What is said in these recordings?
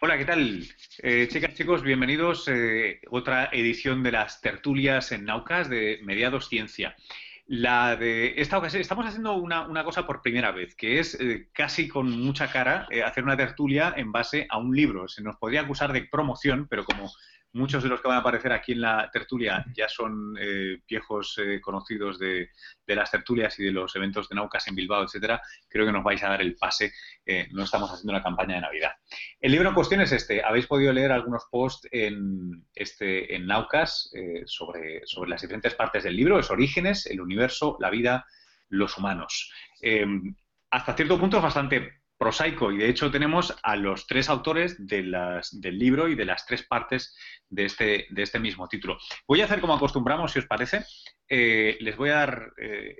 Hola, ¿qué tal? Eh, chicas, chicos, bienvenidos a eh, otra edición de las tertulias en Naucas de Mediados Ciencia. La de esta ocasión, estamos haciendo una, cosa por primera vez, que es eh, casi con mucha cara hacer una tertulia en base a un libro. Se nos podría acusar de promoción, pero como Muchos de los que van a aparecer aquí en la tertulia ya son eh, viejos eh, conocidos de, las tertulias y de los eventos de Naucas en Bilbao, etcétera. Creo que nos vais a dar el pase. Eh, no estamos haciendo una campaña de Navidad. El libro en cuestión es este. Habéis podido leer algunos posts en, este, en Naucas sobre, sobre las diferentes partes del libro, los orígenes, el universo, la vida, los humanos. hasta cierto punto es bastante prosaico y de hecho tenemos a los tres autores de las, del libro y de las tres partes de este, de este mismo título. Voy a hacer como acostumbramos, si os parece. Eh, les voy a dar eh,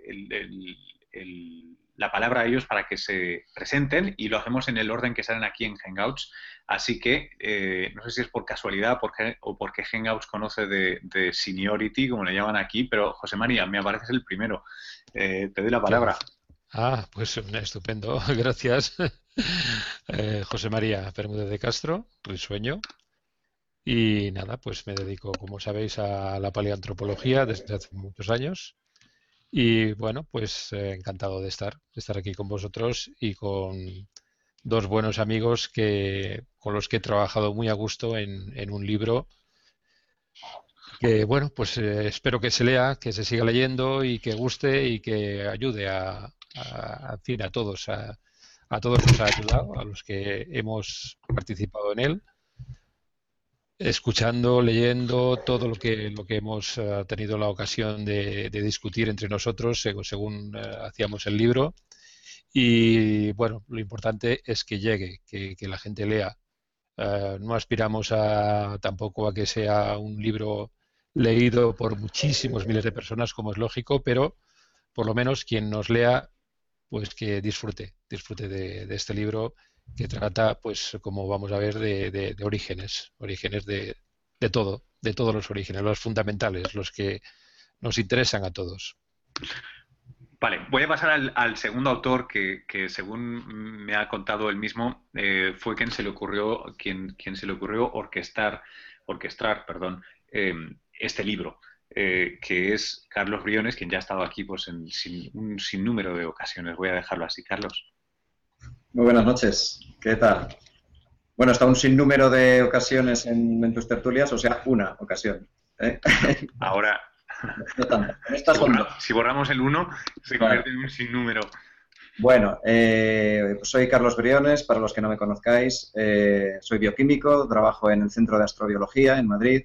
la palabra a ellos para que se presenten y lo hacemos en el orden que salen aquí en Hangouts. Así que eh, no sé si es por casualidad o porque Hangouts conoce de, de, seniority, como le llaman aquí, pero José María, me apareces el primero. te doy la palabra. Ah, pues estupendo, gracias. Eh, José María Bermúdez de Castro, Risueño. Y nada, pues me dedico, como sabéis, a la paleantropología desde hace muchos años. Y bueno, pues eh, encantado de estar, de estar aquí con vosotros y con dos buenos amigos que, con los que he trabajado muy a gusto en, un libro que bueno, pues eh, espero que se lea, que se siga leyendo y que guste y que ayude a, a, a todos, a, a todos nos ha ayudado, a los que hemos participado en él, escuchando, leyendo todo lo que, lo que hemos eh, tenido la ocasión de, discutir entre nosotros según, eh, hacíamos el libro. Y bueno, lo importante es que llegue, que, la gente lea. Eh, no aspiramos a, tampoco a que sea un libro leído por muchísimos miles de personas, como es lógico, pero por lo menos quien nos lea pues que disfrute, disfrute de, este libro que trata, pues como vamos a ver, de, orígenes, orígenes de, todo, de todos los orígenes, los fundamentales, los que nos interesan a todos. Vale, voy a pasar al, segundo autor que, según me ha contado él mismo, eh, fue quien se le ocurrió, quien, quien se le ocurrió orquestar, orquestar, perdón, eh, este libro. Eh, que es Carlos Briones, quien ya ha estado aquí pues, en un sinnúmero de ocasiones. Voy a dejarlo así, Carlos. Muy buenas noches. ¿Qué tal? Bueno, está un sinnúmero de ocasiones en, tus tertulias, o sea, una ocasión. ¿eh? Ahora, si, borramos el uno, se convierte en un sinnúmero. Bueno, eh, pues soy Carlos Briones, para los que no me conozcáis. soy bioquímico, trabajo en el Centro de Astrobiología en Madrid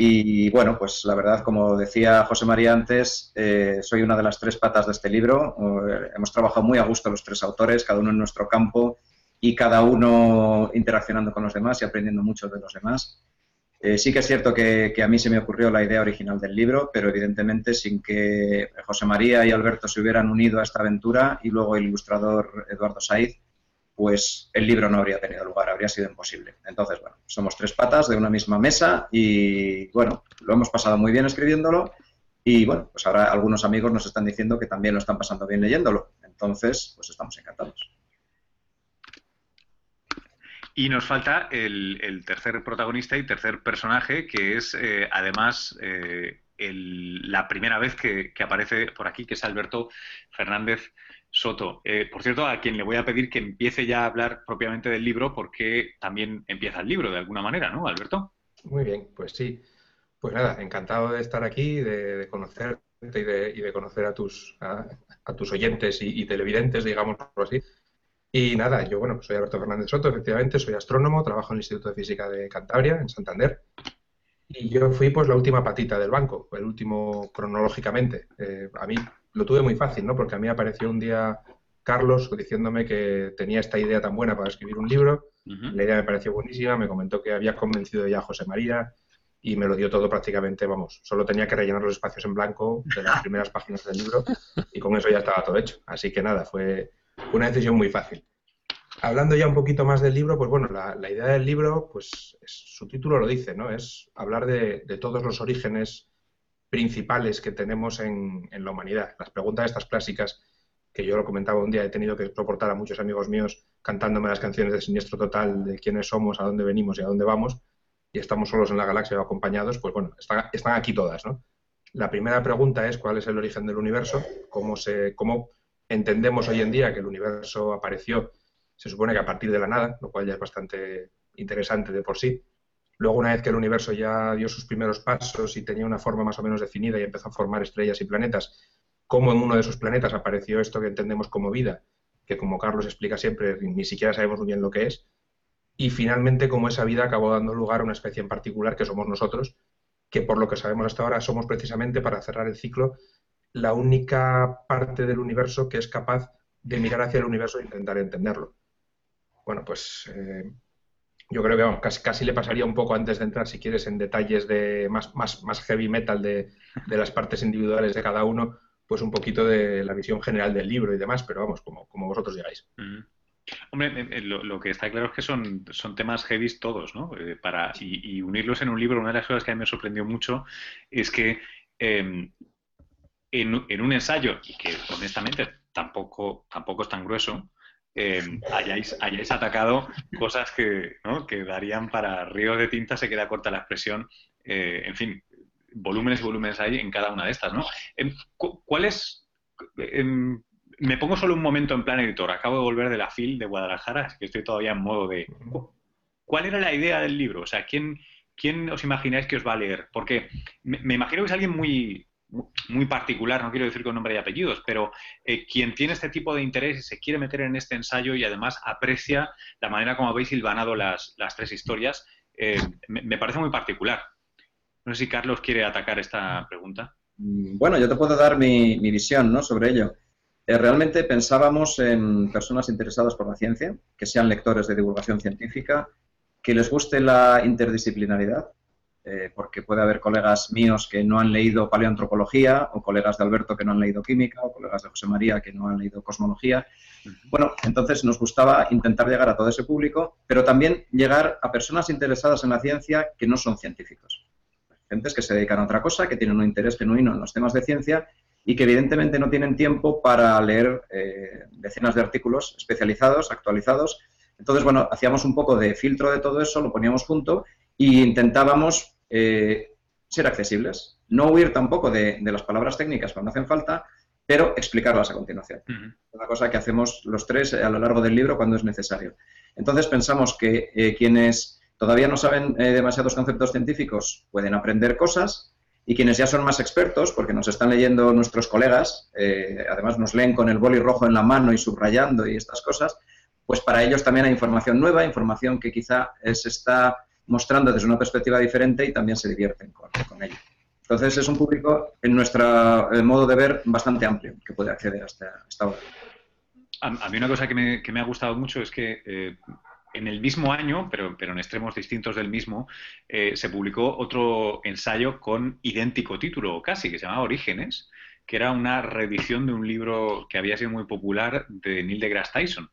y bueno, pues la verdad, como decía José María antes, eh, soy una de las tres patas de este libro. Eh, hemos trabajado muy a gusto los tres autores, cada uno en nuestro campo y cada uno interaccionando con los demás y aprendiendo mucho de los demás. Eh, sí que es cierto que, que, a mí se me ocurrió la idea original del libro, pero evidentemente sin que José María y Alberto se hubieran unido a esta aventura y luego el ilustrador Eduardo Saiz, pues el libro no habría tenido lugar, habría sido imposible. Entonces, bueno, somos tres patas de una misma mesa y, bueno, lo hemos pasado muy bien escribiéndolo y, bueno, pues ahora algunos amigos nos están diciendo que también lo están pasando bien leyéndolo. Entonces, pues estamos encantados. Y nos falta el, tercer protagonista y tercer personaje, que es eh, además eh, la primera vez que, que, aparece por aquí, que es Alberto Fernández Soto. Eh, por cierto, a quien le voy a pedir que empiece ya a hablar propiamente del libro, porque también empieza el libro de alguna manera, ¿no, Alberto? Muy bien, pues sí. Pues nada, encantado de estar aquí, de, conocerte y de, conocer a tus, a, tus oyentes y, televidentes, digamos así. Y nada, yo, bueno, soy Alberto Fernández Soto, efectivamente, soy astrónomo, trabajo en el Instituto de Física de Cantabria, en Santander. Y yo fui pues la última patita del banco, el último cronológicamente. Eh, a mí lo tuve muy fácil, ¿no? Porque a mí apareció un día Carlos diciéndome que tenía esta idea tan buena para escribir un libro. La idea me pareció buenísima, me comentó que había convencido ya a José María y me lo dio todo prácticamente, vamos, solo tenía que rellenar los espacios en blanco de las primeras páginas del libro y con eso ya estaba todo hecho. Así que nada, fue una decisión muy fácil. Hablando ya un poquito más del libro, pues bueno, la, idea del libro, pues su título lo dice, ¿no? Es hablar de, de todos los orígenes principales que tenemos en, la humanidad. Las preguntas estas clásicas, que yo lo comentaba un día, he tenido que soportar a muchos amigos míos cantándome las canciones de Siniestro Total, de quiénes somos, a dónde venimos y a dónde vamos, y estamos solos en la galaxia o acompañados, pues bueno, están, aquí todas. La primera pregunta es cuál es el origen del universo, cómo, se, cómo entendemos hoy en día que el universo apareció, se supone que a partir de la nada, lo cual ya es bastante interesante de por sí. Luego, una vez que el universo ya dio sus primeros pasos y tenía una forma más o menos definida y empezó a formar estrellas y planetas, cómo en uno de esos planetas apareció esto que entendemos como vida, que como Carlos explica siempre, ni siquiera sabemos muy bien lo que es, y finalmente cómo esa vida acabó dando lugar a una especie en particular que somos nosotros, que por lo que sabemos hasta ahora somos precisamente, para cerrar el ciclo, la única parte del universo que es capaz de mirar hacia el universo e intentar entenderlo. Bueno, pues eh, yo creo que casi, casi, le pasaría un poco antes de entrar, si quieres, en detalles de más, más, más heavy metal de, de, las partes individuales de cada uno, pues un poquito de la visión general del libro y demás, pero vamos, como, como vosotros digáis. Mm. Hombre, eh, eh, lo, lo, que está claro es que son, son temas heavy todos, ¿no? Eh, para, y, y, unirlos en un libro, una de las cosas que a mí me sorprendió mucho es que eh, en, en, un ensayo, y que honestamente tampoco, tampoco es tan grueso, eh, hayáis, hayáis, atacado cosas que, ¿no? que darían para ríos de tinta, se queda corta la expresión, eh, en fin, volúmenes y volúmenes hay en cada una de estas, ¿no? Em, ¿Cuál es em, me pongo solo un momento en plan editor. Acabo de volver de la FIL de Guadalajara, así que estoy todavía en modo de... ¿Cuál era la idea del libro? O sea, ¿quién, quién os imagináis que os va a leer? Porque me, me imagino que es alguien muy, muy particular, no quiero decir con nombre y apellidos, pero eh, quien tiene este tipo de interés y se quiere meter en este ensayo y además aprecia la manera como habéis hilvanado las, las tres historias, eh, me, parece muy particular. No sé si Carlos quiere atacar esta pregunta. Bueno, yo te puedo dar mi, mi visión ¿no? sobre ello. Eh, realmente pensábamos en personas interesadas por la ciencia, que sean lectores de divulgación científica, que les guste la interdisciplinaridad, eh, porque puede haber colegas míos que no han leído paleoantropología, o colegas de Alberto que no han leído química, o colegas de José María que no han leído cosmología. Bueno, entonces nos gustaba intentar llegar a todo ese público, pero también llegar a personas interesadas en la ciencia que no son científicos. Gentes que se dedican a otra cosa, que tienen un interés genuino en los temas de ciencia y que evidentemente no tienen tiempo para leer eh, decenas de artículos especializados, actualizados. Entonces, bueno, hacíamos un poco de filtro de todo eso, lo poníamos junto e intentábamos eh, ser accesibles. No huir tampoco de, de, las palabras técnicas cuando hacen falta, pero explicarlas a continuación. Uh -huh. Una cosa que hacemos los tres a lo largo del libro cuando es necesario. Entonces pensamos que eh, quienes todavía no saben eh, demasiados conceptos científicos pueden aprender cosas y quienes ya son más expertos, porque nos están leyendo nuestros colegas, eh, además nos leen con el boli rojo en la mano y subrayando y estas cosas, pues para ellos también hay información nueva, información que quizá se está mostrando desde una perspectiva diferente y también se divierten con, con ello. Entonces es un público, en nuestro modo de ver, bastante amplio que puede acceder a esta, esta obra. A, a, mí una cosa que me, que me, ha gustado mucho es que eh, en el mismo año, pero, pero, en extremos distintos del mismo, eh, se publicó otro ensayo con idéntico título, casi, que se llamaba Orígenes, que era una reedición de un libro que había sido muy popular de Neil deGrasse Tyson,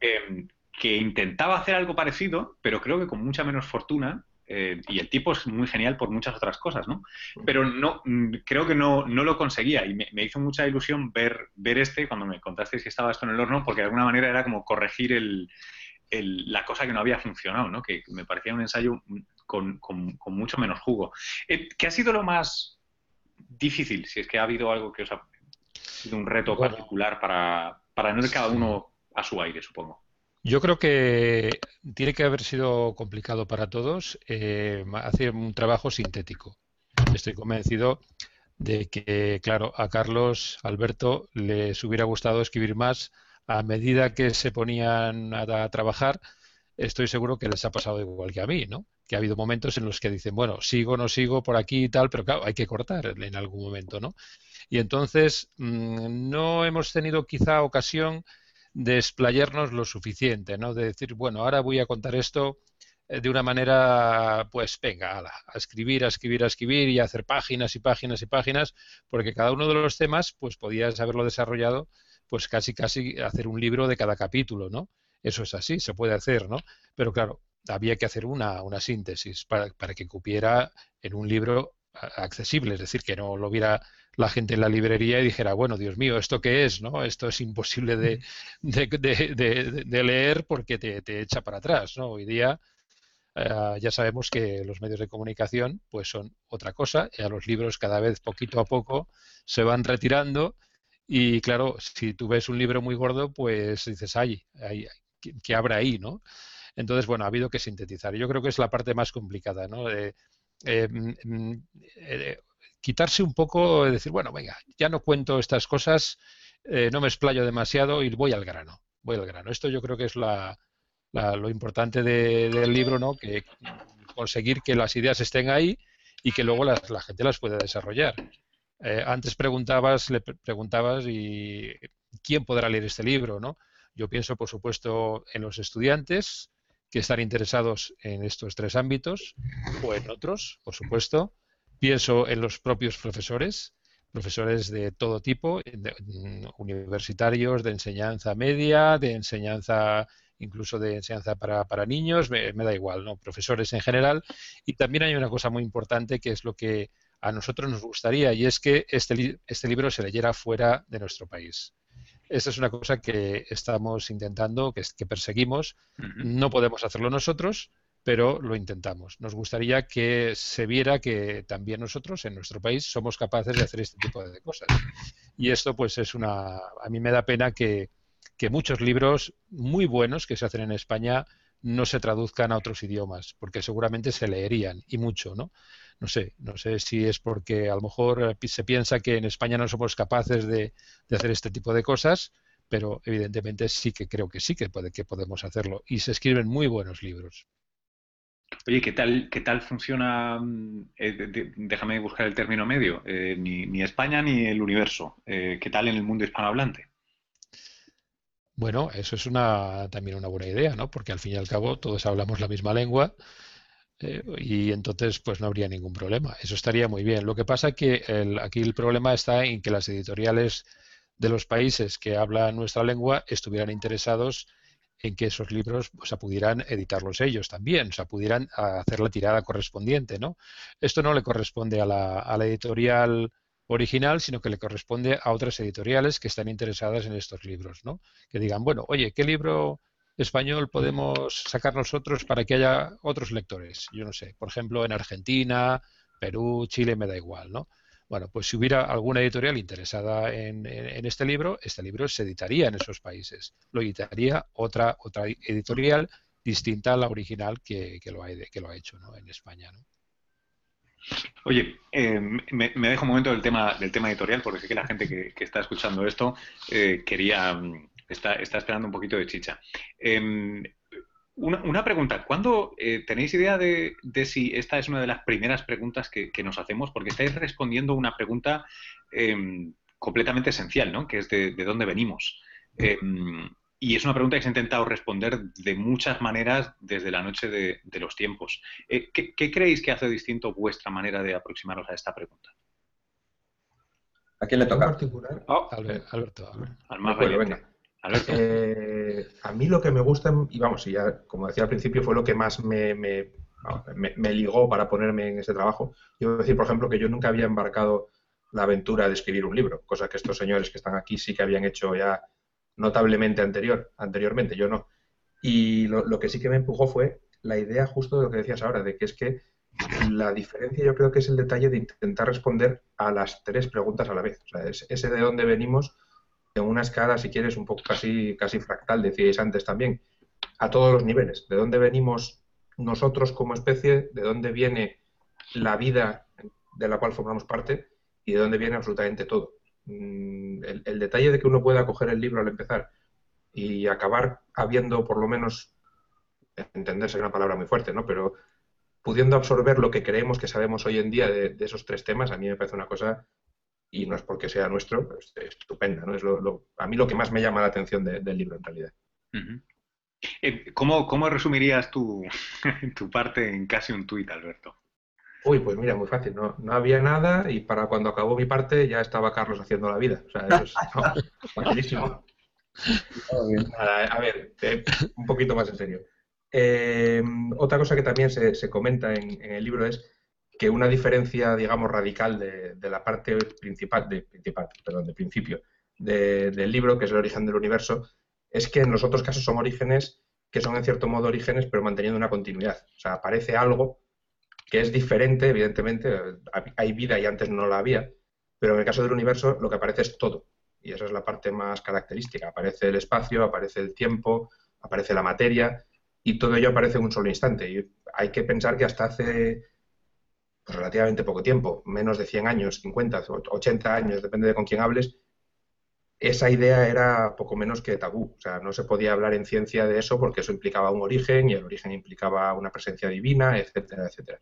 eh, que intentaba hacer algo parecido, pero creo que con mucha menos fortuna. Eh, y el tipo es muy genial por muchas otras cosas, ¿no? Pero no, mm, creo que no, no lo conseguía y me, me, hizo mucha ilusión ver, ver este cuando me contaste si estaba esto en el horno, porque de alguna manera era como corregir el, el, la cosa que no había funcionado, ¿no? que me parecía un ensayo con, con, con mucho menos jugo. Eh, ¿Qué ha sido lo más difícil, si es que ha habido algo que os ha sido un reto bueno, particular para, para no ir cada uno a su aire, supongo? Yo creo que tiene que haber sido complicado para todos eh, hacer un trabajo sintético. Estoy convencido de que, claro, a Carlos, Alberto, les hubiera gustado escribir más a medida que se ponían a, trabajar, estoy seguro que les ha pasado igual que a mí, ¿no? Que ha habido momentos en los que dicen, bueno, sigo, no sigo por aquí y tal, pero claro, hay que cortar en algún momento, ¿no? Y entonces mmm, no hemos tenido quizá ocasión de explayarnos lo suficiente, ¿no? De decir, bueno, ahora voy a contar esto eh, de una manera, pues venga, ala, a escribir, a escribir, a escribir y a hacer páginas y páginas y páginas, porque cada uno de los temas, pues podías haberlo desarrollado pues casi casi hacer un libro de cada capítulo, ¿no? Eso es así, se puede hacer, ¿no? Pero claro, había que hacer una, una síntesis para, para que cupiera en un libro accesible, es decir, que no lo viera la gente en la librería y dijera, bueno, Dios mío, ¿esto qué es? ¿no? Esto es imposible de, de, leer porque te, te, echa para atrás. ¿no? Hoy día eh, ya sabemos que los medios de comunicación pues son otra cosa y a los libros cada vez poquito a poco se van retirando y claro, si tú ves un libro muy gordo, pues dices, ay, ay, ¿qué, habrá ahí? ¿no? Entonces, bueno, ha habido que sintetizar. Yo creo que es la parte más complicada, ¿no? Eh, mm, mm, eh, quitarse un poco, decir, bueno, venga, ya no cuento estas cosas, eh, no me explayo demasiado y voy al grano, voy al grano. Esto yo creo que es la, lo importante del libro, ¿no? Que conseguir que las ideas estén ahí y que luego la, gente las pueda desarrollar. Eh, antes preguntabas, le preguntabas y quién podrá leer este libro, ¿no? Yo pienso, por supuesto, en los estudiantes que están interesados en estos tres ámbitos o en otros, por supuesto. Pienso en los propios profesores, profesores de todo tipo, universitarios, de enseñanza media, de enseñanza incluso de enseñanza para, para niños, me, da igual, ¿no? Profesores en general. Y también hay una cosa muy importante que es lo que a nosotros nos gustaría y es que este, este libro se leyera fuera de nuestro país. Esta es una cosa que estamos intentando, que, que perseguimos. No podemos hacerlo nosotros, pero lo intentamos. Nos gustaría que se viera que también nosotros en nuestro país somos capaces de hacer este tipo de cosas. Y esto pues es una... A mí me da pena que, muchos libros muy buenos que se hacen en España no se traduzcan a otros idiomas, porque seguramente se leerían y mucho, ¿no? No sé, no sé si es porque a lo mejor se piensa que en España no somos capaces de, hacer este tipo de cosas, pero evidentemente sí que creo que sí que, puede, que podemos hacerlo y se escriben muy buenos libros. Oye, ¿qué tal, qué tal funciona? Mm, eh, déjame buscar el término medio. Eh, ni, España ni el universo. Eh, ¿Qué tal en el mundo hispanohablante? Bueno, eso es una, también una buena idea, ¿no? Porque al fin y al cabo todos hablamos la misma lengua y entonces pues no habría ningún problema. Eso estaría muy bien. Lo que pasa que el, aquí el problema está en que las editoriales de los países que hablan nuestra lengua estuvieran interesados en que esos libros o sea, pudieran editarlos ellos también, o sea, pudieran hacer la tirada correspondiente, ¿no? Esto no le corresponde a la, a la editorial original, sino que le corresponde a otras editoriales que están interesadas en estos libros, ¿no? Que digan, bueno, oye, ¿qué libro español podemos sacar nosotros para que haya otros lectores? Yo no sé, por ejemplo, en Argentina, Perú, Chile, me da igual, ¿no? Bueno, pues si hubiera alguna editorial interesada en, este libro, este libro se editaría en esos países. Lo editaría otra, editorial distinta a la original que, lo, ha, hecho en España. Oye, eh, me, dejo un momento del tema, del tema editorial, porque sé que la gente que, está escuchando esto eh, quería, mm, está, está, esperando un poquito de chicha. Em, una, pregunta, ¿cuándo eh, tenéis idea de, si esta es una de las primeras preguntas que, nos hacemos? Porque estáis respondiendo una pregunta em, completamente esencial, ¿no? Que es de, de dónde venimos. Em, y es una pregunta que se ha intentado responder de muchas maneras desde la noche de, los tiempos. Eh, ¿qué, creéis que hace distinto vuestra manera de aproximaros a esta pregunta? ¿A quién le toca? particular? Oh. Alberto. Al más venga. Eh, a mí lo que me gusta, y vamos, y ya como decía al principio, fue lo que más me, me, ligó para ponerme en ese trabajo. Yo voy a decir, por ejemplo, que yo nunca había embarcado la aventura de escribir un libro, cosa que estos señores que están aquí sí que habían hecho ya notablemente anterior, anteriormente, yo no. Y lo, que sí que me empujó fue la idea justo de lo que decías ahora, de que es que la diferencia yo creo que es el detalle de intentar responder a las tres preguntas a la vez. O sea, ese de dónde venimos en una escala, si quieres, un poco casi, casi fractal, decíais antes también, a todos los niveles. ¿De dónde venimos nosotros como especie? ¿De dónde viene la vida de la cual formamos parte? ¿Y de dónde viene absolutamente todo? Mm, el, detalle de que uno pueda coger el libro al empezar y acabar habiendo por lo menos, entenderse una palabra muy fuerte, ¿no? Pero pudiendo absorber lo que creemos que sabemos hoy en día de, esos tres temas, a mí me parece una cosa, y no es porque sea nuestro, es estupenda, ¿no? Es lo, a mí lo que más me llama la atención del libro en realidad. Eh, ¿Cómo, ¿Cómo, resumirías tu, tu parte en casi un tuit, Alberto? Uy, pues mira, muy fácil, no, no había nada y para cuando acabó mi parte ya estaba Carlos haciendo la vida. O sea, eso es facilísimo. a ver, eh, un poquito más en serio. Eh, otra cosa que también se, comenta en, el libro es que una diferencia, digamos, radical de, la parte principal, de, perdón, de principio del libro, que es el origen del universo, es que en los otros casos son orígenes que son en cierto modo orígenes, pero manteniendo una continuidad. O sea, aparece algo que es diferente, evidentemente, hay vida y antes no la había, pero en el caso del universo lo que aparece es todo. Y esa es la parte más característica. Aparece el espacio, aparece el tiempo, aparece la materia, y todo ello aparece en un solo instante. Y hay que pensar que hasta hace relativamente poco tiempo, menos de 100 años, 50, 80 años, depende de con quién hables, esa idea era poco menos que tabú. O sea, no se podía hablar en ciencia de eso porque eso implicaba un origen y el origen implicaba una presencia divina, etcétera, etcétera.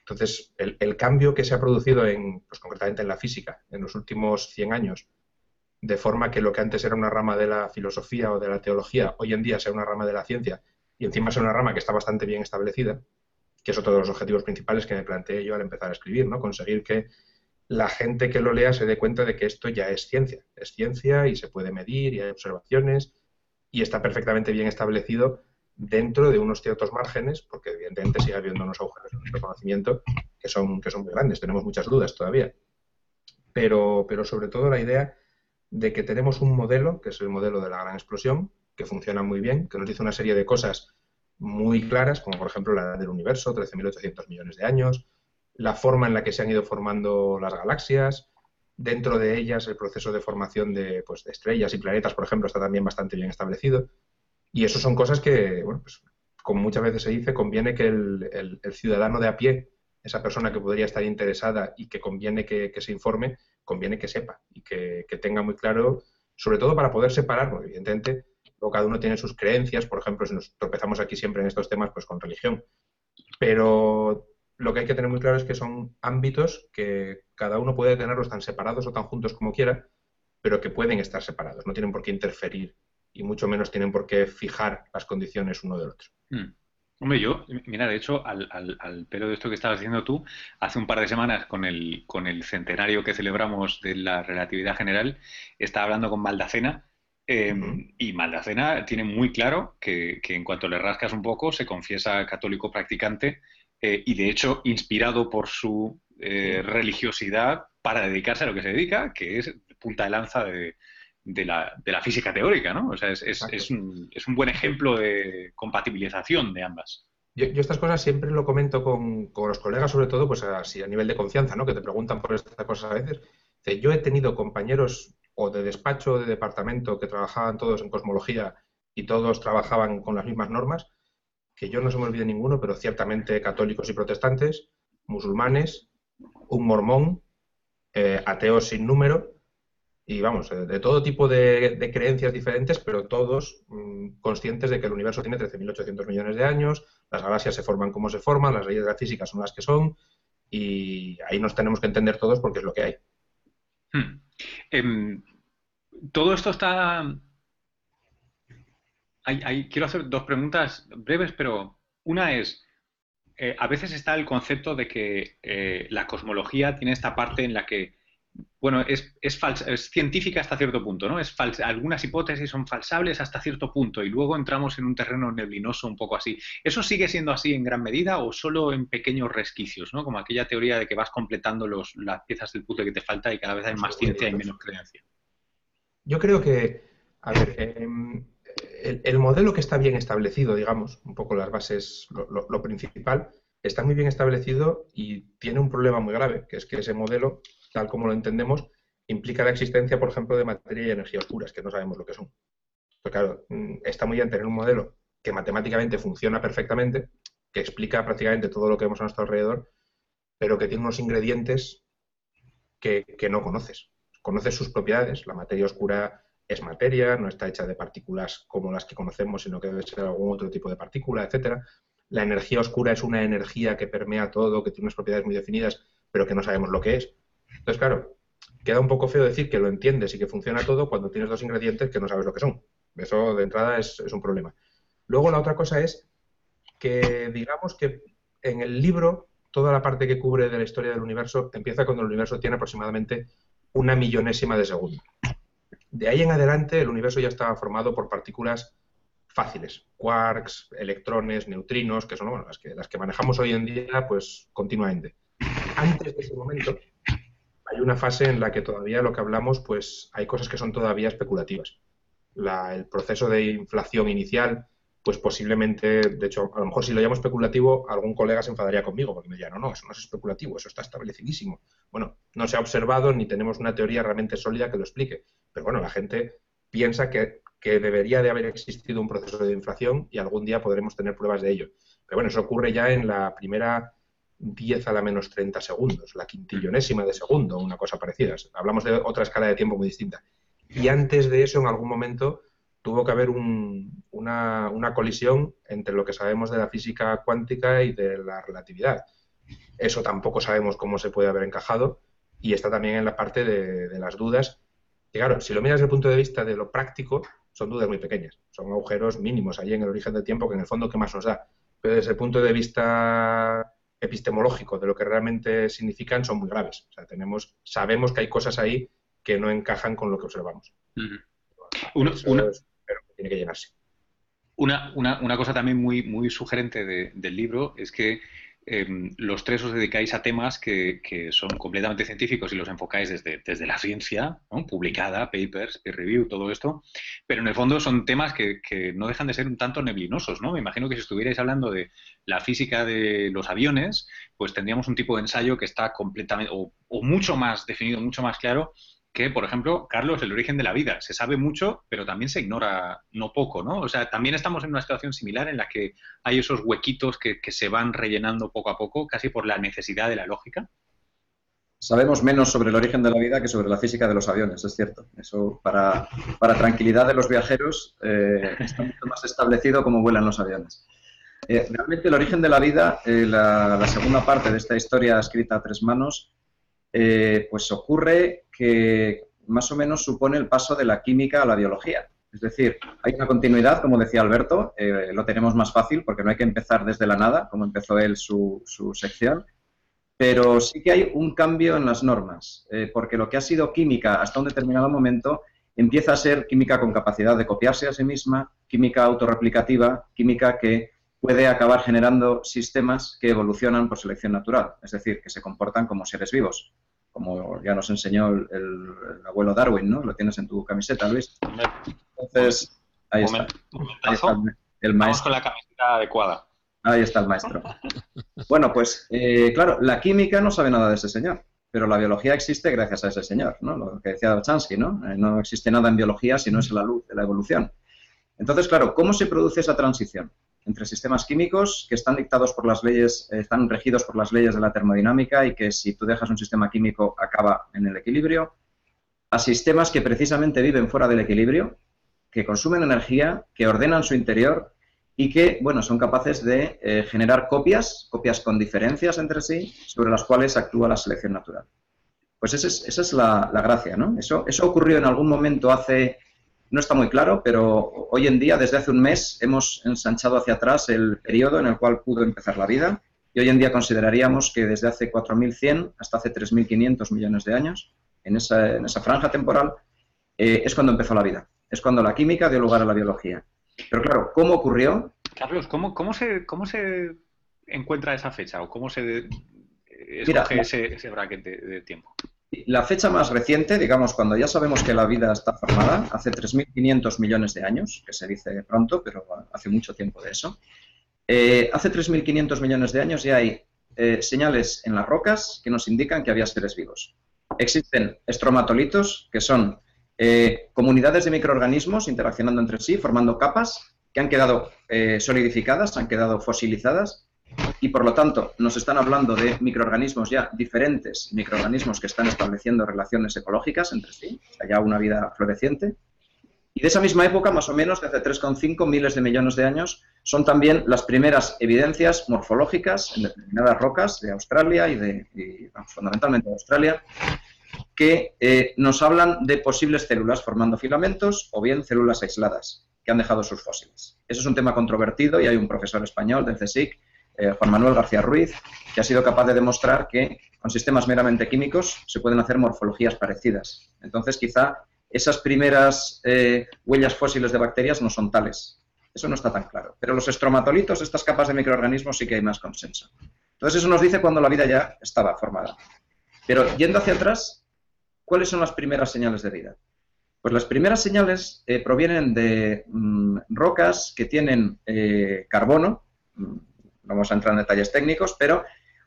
Entonces, el, cambio que se ha producido en, pues concretamente en la física en los últimos 100 años, de forma que lo que antes era una rama de la filosofía o de la teología, hoy en día sea una rama de la ciencia y encima sea una rama que está bastante bien establecida, que es otro de los objetivos principales que me planteé yo al empezar a escribir, ¿no? Conseguir que la gente que lo lea se dé cuenta de que esto ya es ciencia. Es ciencia y se puede medir y hay observaciones y está perfectamente bien establecido dentro de unos ciertos márgenes, porque evidentemente sigue habiendo unos agujeros en nuestro conocimiento que son, que son muy grandes, tenemos muchas dudas todavía. Pero, pero sobre todo la idea de que tenemos un modelo, que es el modelo de la gran explosión, que funciona muy bien, que nos dice una serie de cosas muy claras, como por ejemplo la edad del universo, 13.800 millones de años, la forma en la que se han ido formando las galaxias, dentro de ellas el proceso de formación de, pues, de estrellas y planetas, por ejemplo, está también bastante bien establecido. Y eso son cosas que, bueno, pues, como muchas veces se dice, conviene que el, ciudadano de a pie, esa persona que podría estar interesada y que conviene que, se informe, conviene que sepa y que, tenga muy claro, sobre todo para poder separar, porque evidentemente cada uno tiene sus creencias, por ejemplo, si nos tropezamos aquí siempre en estos temas, pues con religión. Pero lo que hay que tener muy claro es que son ámbitos que cada uno puede tenerlos tan separados o tan juntos como quiera, pero que pueden estar separados, no tienen por qué interferir y mucho menos tienen por qué fijar las condiciones uno del otro. Hmm. Hombre, yo, mira, de hecho, al, al, pelo de esto que estabas haciendo tú, hace un par de semanas con el, con el centenario que celebramos de la relatividad general, estaba hablando con Maldacena em, y Maldacena tiene muy claro que, que, en cuanto le rascas un poco se confiesa católico practicante eh, y de hecho inspirado por su eh, religiosidad para dedicarse a lo que se dedica, que es punta de lanza de, la, física teórica, ¿no? O sea, es, un, buen ejemplo de compatibilización de ambas. Yo, estas cosas siempre lo comento con, los colegas, sobre todo, pues así a nivel de confianza, ¿no? Que te preguntan por estas cosas a veces. Yo he tenido compañeros o de despacho de departamento que trabajaban todos en cosmología y todos trabajaban con las mismas normas que yo no se me olvide ninguno, pero ciertamente católicos y protestantes, musulmanes, un mormón, eh, ateos sin número, y vamos, eh, de todo tipo de, creencias diferentes, pero todos mm, conscientes de que el universo tiene 13.800 millones de años, las galaxias se forman como se forman, las leyes de la física son las que son, y ahí nos tenemos que entender todos porque es lo que hay. Hmm. Em, todo esto está quiero hacer dos preguntas breves, pero una es, eh, a veces está el concepto de que eh, la cosmología tiene esta parte en la que, bueno, es, es, es científica hasta cierto punto, ¿no? Es algunas hipótesis son falsables hasta cierto punto y luego entramos en un terreno neblinoso un poco así. ¿Eso sigue siendo así en gran medida o solo en pequeños resquicios, ¿no? Como aquella teoría de que vas completando los, las piezas del puzzle que te falta y cada vez hay más ciencia y menos creencia. Yo creo que, a ver, em, el, modelo que está bien establecido, digamos, un poco las bases, lo, principal, está muy bien establecido y tiene un problema muy grave, que es que ese modelo, tal como lo entendemos, implica la existencia, por ejemplo, de materia y energía oscuras, que no sabemos lo que son. Pero claro, mm, está muy bien tener un modelo que matemáticamente funciona perfectamente, que explica prácticamente todo lo que vemos a nuestro alrededor, pero que tiene unos ingredientes que, que no conoces. Conoces sus propiedades, la materia oscura es materia, no está hecha de partículas como las que conocemos, sino que debe ser algún otro tipo de partícula, etcétera. La energía oscura es una energía que permea todo, que tiene unas propiedades muy definidas, pero que no sabemos lo que es. Entonces, claro, queda un poco feo decir que lo entiendes y que funciona todo cuando tienes dos ingredientes que no sabes lo que son. Eso de entrada es, un problema. Luego la otra cosa es que digamos que en el libro toda la parte que cubre de la historia del universo empieza cuando el universo tiene aproximadamente una millonésima de segundo. De ahí en adelante el universo ya estaba formado por partículas fáciles, quarks, electrones, neutrinos, que son las, que, las que manejamos hoy en día pues continuamente. antes de ese momento hay una fase en la que todavía lo que hablamos, pues hay cosas que son todavía especulativas. el proceso de inflación inicial, pues posiblemente, de hecho, a lo mejor si lo llamo especulativo, algún colega se enfadaría conmigo porque me diría, no, no, eso no es especulativo, eso está establecidísimo. Bueno, no se ha observado ni tenemos una teoría realmente sólida que lo explique, pero bueno, la gente piensa que, que debería de haber existido un proceso de inflación y algún día podremos tener pruebas de ello. Pero bueno, eso ocurre ya en la primera 10 a la menos 30 segundos, la quintillonésima de segundo, una cosa parecida. Hablamos de otra escala de tiempo muy distinta. Y antes de eso, en algún momento, tuvo que haber una, colisión entre lo que sabemos de la física cuántica y de la relatividad. Eso tampoco sabemos cómo se puede haber encajado y está también en la parte de, las dudas. Y claro, si lo miras desde el punto de vista de lo práctico, son dudas muy pequeñas, son agujeros mínimos ahí en el origen del tiempo que en el fondo, ¿qué más nos da? Pero desde el punto de vista epistemológico de lo que realmente significan son muy graves. O sea, tenemos, sabemos que hay cosas ahí que no encajan con lo que observamos. una, tiene que llenarse. Una, una, cosa también muy, muy sugerente del libro es que em, los tres os dedicáis a temas que, son completamente científicos y los enfocáis desde, desde la ciencia, publicada, papers, peer review, todo esto, pero en el fondo son temas que, no dejan de ser un tanto neblinosos, ¿no? Me imagino que si estuvierais hablando de la física de los aviones, pues tendríamos un tipo de ensayo que está completamente, o mucho más definido, mucho más claro, que, por ejemplo, Carlos, el origen de la vida. Se sabe mucho, pero también se ignora no poco, ¿no? O sea, también estamos en una situación similar en la que hay esos huequitos que, se van rellenando poco a poco, casi por la necesidad de la lógica. Sabemos menos sobre el origen de la vida que sobre la física de los aviones, es cierto. Eso, para, tranquilidad de los viajeros, eh, está mucho más establecido cómo vuelan los aviones. Eh, realmente el origen de la vida, eh, la segunda parte de esta historia escrita a tres manos, eh, pues ocurre que más o menos supone el paso de la química a la biología. Es decir, hay una continuidad, como decía Alberto, eh, lo tenemos más fácil porque no hay que empezar desde la nada, como empezó él su, sección, pero sí que hay un cambio en las normas, eh, porque lo que ha sido química hasta un determinado momento empieza a ser química con capacidad de copiarse a sí misma, química autorreplicativa, química que puede acabar generando sistemas que evolucionan por selección natural, es decir, que se comportan como seres vivos, como ya nos enseñó el, abuelo Darwin, ¿no? Lo tienes en tu camiseta, Luis. Entonces, ahí está. Ahí está el, maestro. con la camiseta adecuada. Ahí está el maestro. Bueno, pues eh, claro, la química no sabe nada de ese señor, pero la biología existe gracias a ese señor, ¿no? Lo que decía Chansky, ¿no? Eh, no existe nada en biología si no es la luz de la evolución. Entonces, claro, ¿cómo se produce esa transición? Entre sistemas químicos que están dictados por las leyes, eh, están regidos por las leyes de la termodinámica y que si tú dejas un sistema químico acaba en el equilibrio, a sistemas que precisamente viven fuera del equilibrio, que consumen energía, que ordenan su interior y que, bueno, son capaces de eh, generar copias, copias con diferencias entre sí, sobre las cuales actúa la selección natural. Pues esa es, esa es la, la, gracia, ¿no? Eso, eso ocurrió en algún momento hace no está muy claro, pero hoy en día, desde hace un mes, hemos ensanchado hacia atrás el periodo en el cual pudo empezar la vida y hoy en día consideraríamos que desde hace 4.100 hasta hace 3.500 millones de años, en esa, en esa franja temporal, eh, es cuando empezó la vida. Es cuando la química dio lugar a la biología. Pero claro, ¿cómo ocurrió? Carlos, ¿cómo, cómo, se, cómo se encuentra esa fecha o cómo se escoge ese, ese bracket de tiempo? La fecha más reciente, digamos, cuando ya sabemos que la vida está formada, hace 3.500 millones de años, que se dice pronto, pero hace mucho tiempo de eso. Eh, hace 3.500 millones de años ya hay eh, señales en las rocas que nos indican que había seres vivos. Existen estromatolitos, que son eh, comunidades de microorganismos interaccionando entre sí, formando capas que han quedado solidificadas, han quedado fosilizadas y por lo tanto nos están hablando de microorganismos ya diferentes, microorganismos que están estableciendo relaciones ecológicas entre sí, ya una vida floreciente. Y de esa misma época, más o menos, de hace 3,5 miles de millones de años, son también las primeras evidencias morfológicas en determinadas rocas de Australia y, de, fundamentalmente de Australia, que eh, nos hablan de posibles células formando filamentos o bien células aisladas que han dejado sus fósiles. Eso es un tema controvertido y hay un profesor español del CSIC eh, Juan Manuel García Ruiz, que ha sido capaz de demostrar que con sistemas meramente químicos se pueden hacer morfologías parecidas. Entonces, quizá esas primeras eh, huellas fósiles de bacterias no son tales. Eso no está tan claro. Pero los estromatolitos, estas capas de microorganismos, sí que hay más consenso. Entonces eso nos dice cuando la vida ya estaba formada. Pero yendo hacia atrás, ¿cuáles son las primeras señales de vida? Pues las primeras señales eh, provienen de mm, rocas que tienen carbono, mm, no vamos a entrar en detalles técnicos, pero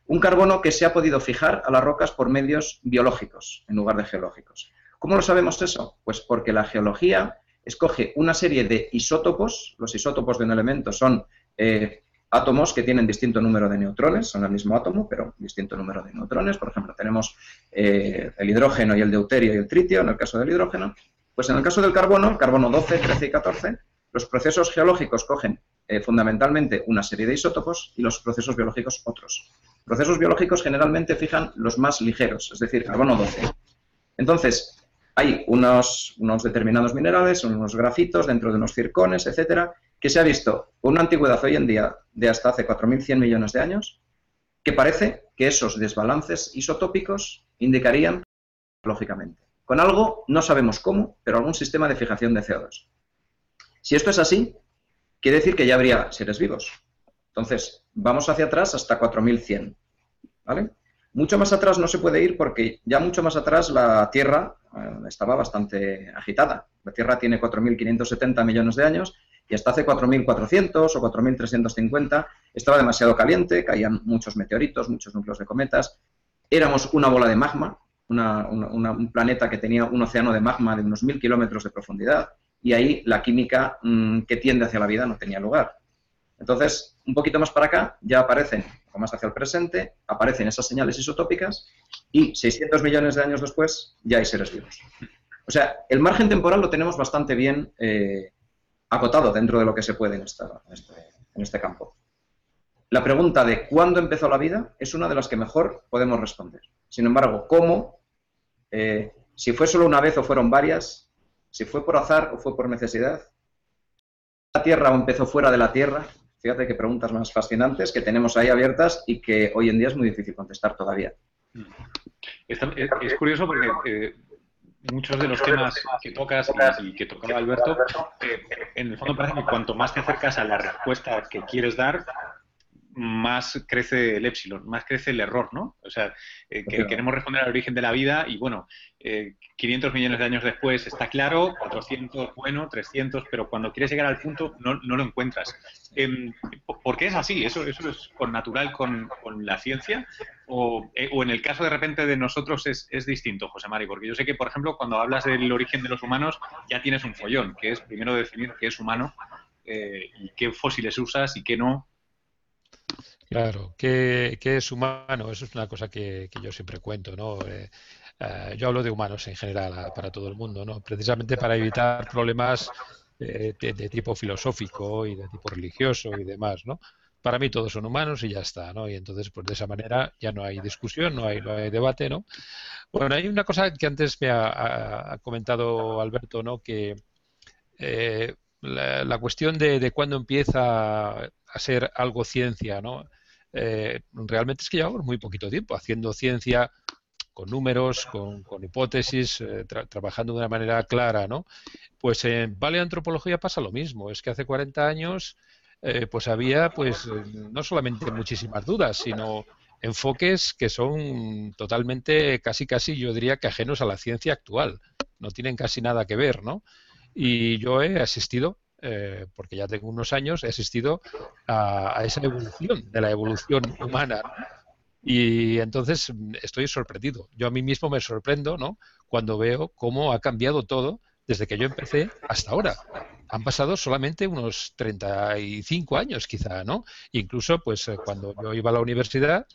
un carbono que se ha podido fijar a las rocas por medios biológicos en lugar de geológicos. ¿Cómo lo sabemos eso? Pues porque la geología escoge una serie de isótopos, los isótopos de un elemento son eh, átomos que tienen distinto número de neutrones, son el mismo átomo, pero distinto número de neutrones. Por ejemplo, tenemos el hidrógeno y el deuterio y el tritio, en el caso del hidrógeno, pues en el caso del carbono, carbono 12, 13 y 14, los procesos geológicos cogen eh, fundamentalmente una serie de isótopos y los procesos biológicos otros. Procesos biológicos generalmente fijan los más ligeros, es decir, carbono 12. Entonces, hay unos, unos determinados minerales, unos grafitos dentro de unos circones, etcétera, que se ha visto una antigüedad hoy en día de hasta hace 4.100 millones de años, que parece que esos desbalances isotópicos indicarían lógicamente con algo, no sabemos cómo, pero algún sistema de fijación de CO2. Si esto es así, quiere decir que ya habría seres vivos. Entonces, vamos hacia atrás hasta 4100. ¿Vale? Mucho más atrás no se puede ir porque ya mucho más atrás la Tierra eh, estaba bastante agitada. La Tierra tiene 4.570 millones de años y hasta hace 4.400 o 4.350 estaba demasiado caliente, caían muchos meteoritos, muchos núcleos de cometas. Éramos una bola de magma, un planeta que tenía un océano de magma de unos mil kilómetros de profundidad y ahí la química mm, que tiende hacia la vida no tenía lugar. Entonces, un poquito más para acá ya aparecen, o más hacia el presente, aparecen esas señales isotópicas y 600 millones de años después ya hay seres vivos. O sea, el margen temporal lo tenemos bastante bien eh, acotado dentro de lo que se puede en, este, en este campo. La pregunta de cuándo empezó la vida es una de las que mejor podemos responder. Sin embargo, ¿cómo? Eh, si fue solo una vez o fueron varias, si fue por azar o fue por necesidad, la Tierra o empezó fuera de la Tierra, fíjate qué preguntas más fascinantes que tenemos ahí abiertas y que hoy en día es muy difícil contestar todavía. Es, curioso porque eh, muchos de los temas que tocas y, que tocaba Alberto, eh, en el fondo parece que cuanto más te acercas a la respuesta que quieres dar, más crece el epsilon, más crece el error, ¿no? O sea, eh, que queremos responder al origen de la vida y bueno, 500 eh, millones de años después está claro, 400, bueno, 300, pero cuando quieres llegar al punto no, lo encuentras. Eh, ¿Por qué es así? ¿Eso, eso es con natural con, la ciencia? O, eh, o, en el caso de repente de nosotros es, es distinto, José Mari? Porque yo sé que, por ejemplo, cuando hablas del origen de los humanos ya tienes un follón, que es primero definir qué es humano y qué fósiles usas y qué no Claro, ¿qué, es humano? Eso es una cosa que, yo siempre cuento, ¿no? Eh, eh, yo hablo de humanos en general para todo el mundo, ¿no? Precisamente para evitar problemas eh, de, tipo filosófico y de tipo religioso y demás, ¿no? Para mí todos son humanos y ya está, ¿no? Y entonces, pues de esa manera ya no hay discusión, no hay, no hay debate, ¿no? Bueno, hay una cosa que antes me ha, comentado Alberto, ¿no? Que la, cuestión de, de cuándo empieza a ser algo ciencia, ¿no? Eh, realmente es que llevamos muy poquito tiempo haciendo ciencia con números, con, hipótesis, eh, trabajando de una manera clara, ¿no? Pues en paleoantropología pasa lo mismo. Es que hace 40 años, eh, pues había, pues, no solamente muchísimas dudas, sino enfoques que son totalmente, casi, casi, yo diría que ajenos a la ciencia actual. No tienen casi nada que ver, ¿no? Y yo he asistido eh, porque ya tengo unos años, he asistido a, esa evolución, de la evolución humana. Y entonces estoy sorprendido. Yo a mí mismo me sorprendo, ¿no? Cuando veo cómo ha cambiado todo desde que yo empecé hasta ahora. Han pasado solamente unos 35 años, quizá, ¿no? Incluso, pues, eh, cuando yo iba a la universidad,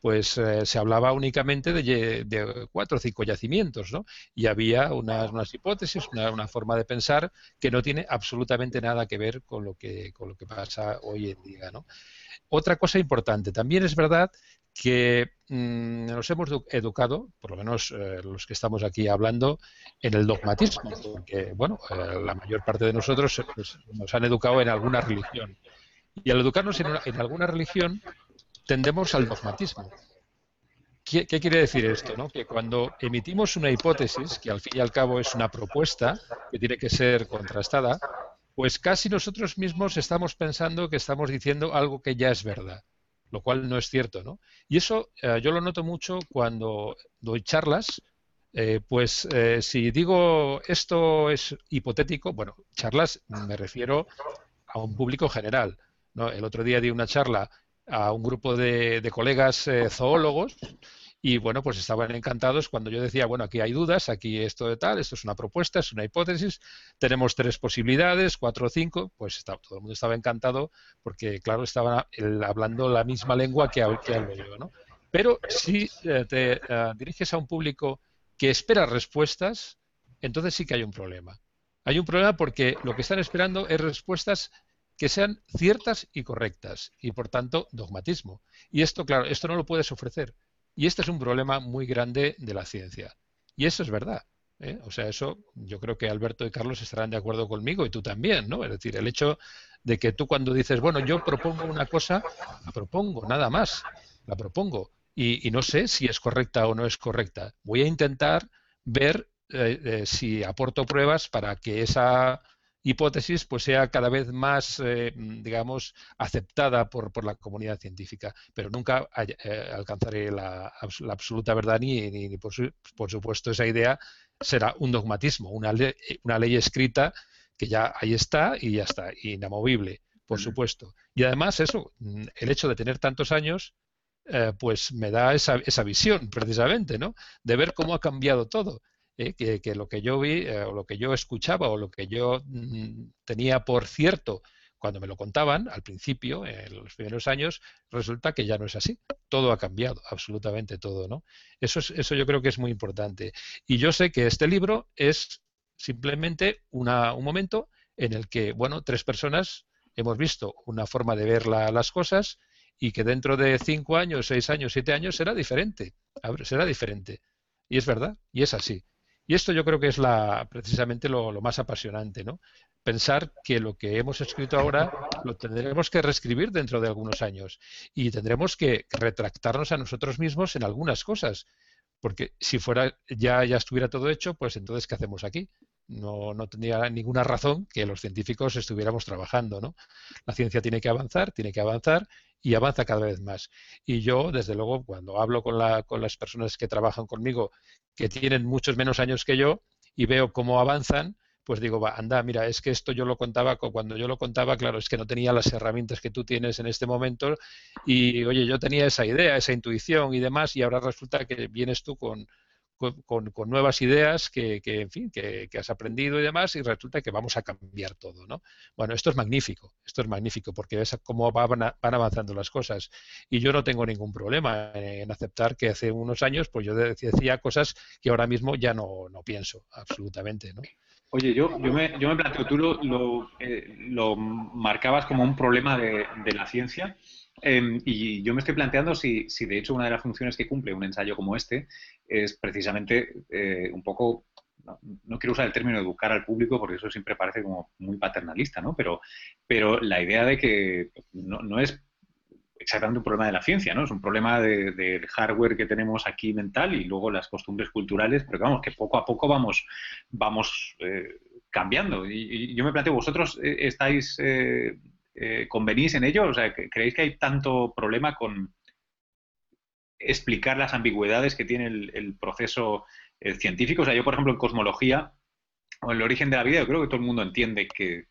pues eh, se hablaba únicamente de, cuatro o cinco yacimientos, ¿no? Y había unas, hipótesis, una, forma de pensar que no tiene absolutamente nada que ver con lo que, con lo que pasa hoy en día, ¿no? Otra cosa importante, también es verdad que mm, nos hemos educado, por lo menos eh, los que estamos aquí hablando, en el dogmatismo, porque, bueno, eh, la mayor parte de nosotros pues, nos han educado en alguna religión. Y al educarnos en, alguna religión, tendemos al dogmatismo. ¿Qué, quiere decir esto? No? Que cuando emitimos una hipótesis, que al fin y al cabo es una propuesta que tiene que ser contrastada, pues casi nosotros mismos estamos pensando que estamos diciendo algo que ya es verdad. Lo cual no es cierto, ¿no? Y eso eh, yo lo noto mucho cuando doy charlas, eh, pues eh, si digo esto es hipotético, bueno, charlas me refiero a un público general. ¿no? El otro día di una charla a un grupo de, de colegas zoólogos y bueno, pues estaban encantados cuando yo decía, bueno, aquí hay dudas, aquí esto de tal, esto es una propuesta, es una hipótesis, tenemos tres posibilidades, cuatro o cinco, pues todo el mundo estaba encantado porque, claro, estaban hablando la misma lengua que, que hablo yo, ¿no? Pero si eh, te eh, diriges a un público que espera respuestas, entonces sí que hay un problema. Hay un problema porque lo que están esperando es respuestas que sean ciertas y correctas y por tanto dogmatismo. Y esto, claro, esto no lo puedes ofrecer. Y este es un problema muy grande de la ciencia. Y eso es verdad. ¿eh? O sea, eso yo creo que Alberto y Carlos estarán de acuerdo conmigo y tú también, ¿no? Es decir, el hecho de que tú cuando dices, bueno, yo propongo una cosa, la propongo, nada más, la propongo. Y, no sé si es correcta o no es correcta. Voy a intentar ver eh, eh, si aporto pruebas para que esa hipótesis pues sea cada vez más, eh, digamos, aceptada por, por, la comunidad científica, pero nunca eh, alcanzaré la, la, absoluta verdad ni, ni, por, por, supuesto esa idea será un dogmatismo, una, ley, una ley escrita que ya ahí está y ya está, inamovible, por supuesto. Y además eso, el hecho de tener tantos años, eh, pues me da esa, esa visión precisamente, ¿no? De ver cómo ha cambiado todo. ¿Eh? que, lo que yo vi, eh, o lo que yo escuchaba, o lo que yo mm, tenía por cierto cuando me lo contaban al principio, en los primeros años, resulta que ya no es así. Todo ha cambiado, absolutamente todo, ¿no? Eso, es, eso yo creo que es muy importante. Y yo sé que este libro es simplemente una, un momento en el que, bueno, tres personas hemos visto una forma de ver las cosas y que dentro de cinco años, seis años, siete años será diferente. Será diferente. Y es verdad, y es así. Y esto yo creo que es la, precisamente lo, más apasionante, ¿no? Pensar que lo que hemos escrito ahora lo tendremos que reescribir dentro de algunos años y tendremos que retractarnos a nosotros mismos en algunas cosas. Porque si fuera ya, ya estuviera todo hecho, pues entonces ¿qué hacemos aquí? No, no tendría ninguna razón que los científicos estuviéramos trabajando, ¿no? La ciencia tiene que avanzar, tiene que avanzar y avanza cada vez más. Y yo, desde luego, cuando hablo con, la, con las personas que trabajan conmigo, que tienen muchos menos años que yo, y veo cómo avanzan, pues digo, va, anda, mira, es que esto yo lo contaba, cuando yo lo contaba, claro, es que no tenía las herramientas que tú tienes en este momento, y oye, yo tenía esa idea, esa intuición y demás, y ahora resulta que vienes tú con, con, nuevas ideas que, en fin, que, has aprendido y demás, y resulta que vamos a cambiar todo, ¿no? Bueno, esto es magnífico, esto es magnífico, porque ves cómo van, avanzando las cosas. Y yo no tengo ningún problema en, aceptar que hace unos años, pues yo decía cosas que ahora mismo ya no, no pienso, absolutamente, ¿no? Oye, yo, yo, me, yo me planteo, tú lo, lo, eh, lo marcabas como un problema de, de la ciencia, Em, y yo me estoy planteando si, si, de hecho, una de las funciones que cumple un ensayo como este es precisamente eh, un poco, no, quiero usar el término educar al público porque eso siempre parece como muy paternalista, ¿no? Pero, pero la idea de que no, no es exactamente un problema de la ciencia, ¿no? Es un problema del hardware que tenemos aquí mental y luego las costumbres culturales, pero vamos, que poco a poco vamos, vamos eh, cambiando. Y, yo me planteo, ¿vosotros eh, estáis ¿convenís en ello? O sea, ¿creéis que hay tanto problema con explicar las ambigüedades que tiene el, proceso eh, científico? O sea, yo, por ejemplo, en cosmología o en el origen de la vida, yo creo que todo el mundo entiende que,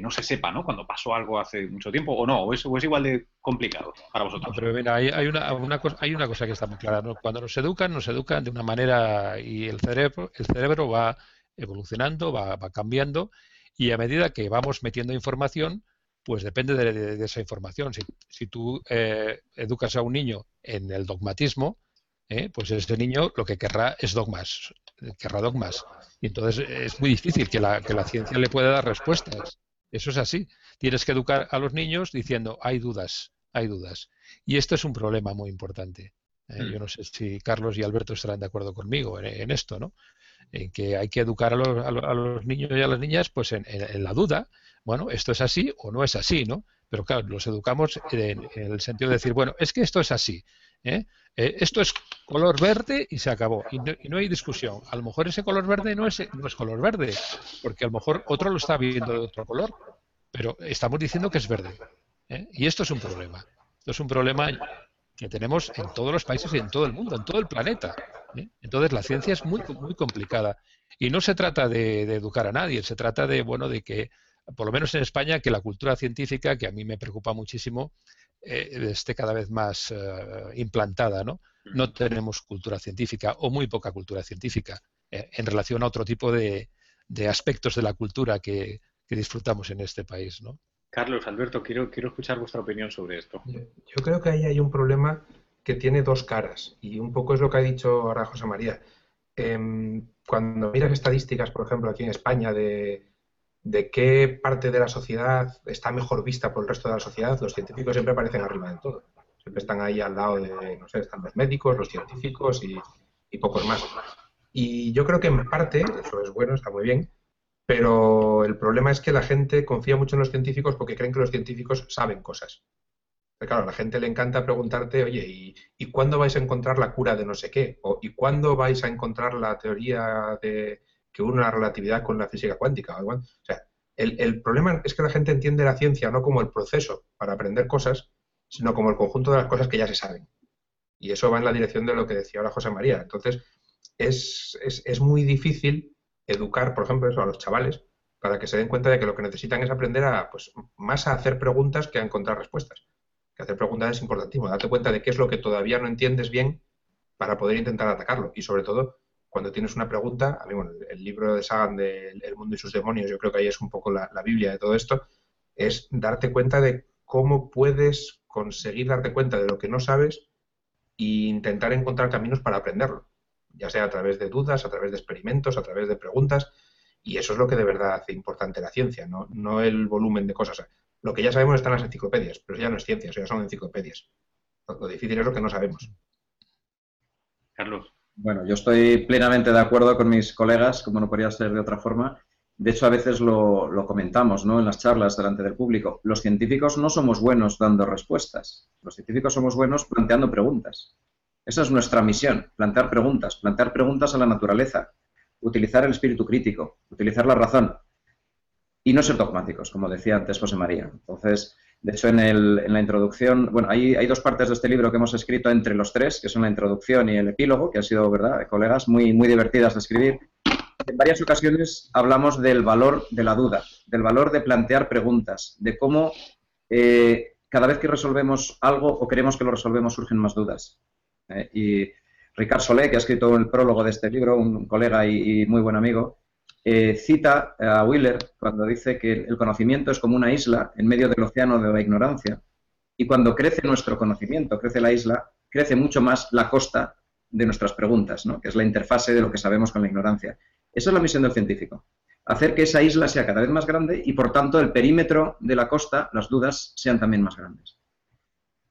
no se sepa, ¿no? Cuando pasó algo hace mucho tiempo, o no, o es, igual de complicado para vosotros. pero mira, hay, una, cosa, hay una cosa que está muy clara, ¿no? Cuando nos educan, nos educan de una manera y el cerebro, el cerebro va evolucionando, va cambiando, y a medida que vamos metiendo información, pues depende de, esa información. Si, tú eh, educas a un niño en el dogmatismo, eh, pues ese niño lo que querrá es dogmas, querrá dogmas. Y entonces es muy difícil que la, que la ciencia le pueda dar respuestas. Eso es así. Tienes que educar a los niños diciendo, hay dudas, hay dudas. Y esto es un problema muy importante. ¿eh? Mm. Yo no sé si Carlos y Alberto estarán de acuerdo conmigo en, esto, ¿no? En que hay que educar a los, a los, niños y a las niñas pues en, en la duda bueno, esto es así o no es así, ¿no? Pero claro, los educamos en, el sentido de decir, bueno, es que esto es así. ¿eh? Eh, esto es color verde y se acabó. Y no, hay discusión. A lo mejor ese color verde no es, no es color verde, porque a lo mejor otro lo está viendo de otro color. Pero estamos diciendo que es verde. ¿eh? Y esto es un problema. es un problema que tenemos en todos los países y en todo el mundo, en todo el planeta. Entonces la ciencia es muy, muy complicada. Y no se trata de, educar a nadie, se trata de, bueno, de que, por lo menos en España, que la cultura científica, que a mí me preocupa muchísimo, eh, esté cada vez más eh, implantada, ¿no? No tenemos cultura científica o muy poca cultura científica en relación a otro tipo de, aspectos de la cultura que, que disfrutamos en este país, ¿no? Carlos, Alberto, quiero, quiero escuchar vuestra opinión sobre esto. Yo creo que ahí hay un problema que tiene dos caras y un poco es lo que ha dicho ahora José María. Em, cuando miras estadísticas, por ejemplo, aquí en España, de, qué parte de la sociedad está mejor vista por el resto de la sociedad, los científicos siempre aparecen arriba de todo. Siempre están ahí al lado de, no sé, están los médicos, los científicos y, y pocos más. Y yo creo que en parte, eso es bueno, está muy bien, pero el problema es que la gente confía mucho en los científicos porque creen que los científicos saben cosas. Pero claro, a la gente le encanta preguntarte, oye, ¿y, cuándo vais a encontrar la cura de no sé qué? O ¿y cuándo vais a encontrar la teoría de que une la relatividad con la física cuántica? O sea, el, el, problema es que la gente entiende la ciencia no como el proceso para aprender cosas, sino como el conjunto de las cosas que ya se saben. Y eso va en la dirección de lo que decía ahora José María. Entonces, es, es, es muy difícil educar, por ejemplo, eso a los chavales para que se den cuenta de que lo que necesitan es aprender a, pues, más a hacer preguntas que a encontrar respuestas. Que hacer preguntas es importantísimo. Date cuenta de qué es lo que todavía no entiendes bien para poder intentar atacarlo. Y sobre todo, cuando tienes una pregunta, a mí, bueno, el libro de Sagan de El mundo y sus demonios, yo creo que ahí es un poco la, Biblia de todo esto, es darte cuenta de cómo puedes conseguir darte cuenta de lo que no sabes e intentar encontrar caminos para aprenderlo ya sea a través de dudas, a través de experimentos, a través de preguntas, y eso es lo que de verdad hace importante la ciencia, no, el volumen de cosas. Lo que ya sabemos está en las enciclopedias, pero ya no es ciencia, ya son enciclopedias. Lo, difícil es lo que no sabemos. Carlos. Bueno, yo estoy plenamente de acuerdo con mis colegas, como no podría ser de otra forma. De hecho, a veces lo, lo, comentamos ¿no? en las charlas delante del público. Los científicos no somos buenos dando respuestas. Los científicos somos buenos planteando preguntas. Esa es nuestra misión, plantear preguntas, plantear preguntas a la naturaleza, utilizar el espíritu crítico, utilizar la razón y no ser dogmáticos, como decía antes José María. Entonces, de hecho, en, la introducción, bueno, hay, dos partes de este libro que hemos escrito entre los tres, que son la introducción y el epílogo, que ha sido, ¿verdad?, colegas, muy, muy divertidas de escribir. En varias ocasiones hablamos del valor de la duda, del valor de plantear preguntas, de cómo eh, cada vez que resolvemos algo o queremos que lo resolvemos surgen más dudas. Eh, y Ricard Solé, que ha escrito el prólogo de este libro, un colega y, muy buen amigo, eh, cita a Wheeler cuando dice que el conocimiento es como una isla en medio del océano de la ignorancia. Y cuando crece nuestro conocimiento, crece la isla, crece mucho más la costa de nuestras preguntas, ¿no? que es la interfase de lo que sabemos con la ignorancia. Esa es la misión del científico. Hacer que esa isla sea cada vez más grande y, por tanto, el perímetro de la costa, las dudas, sean también más grandes.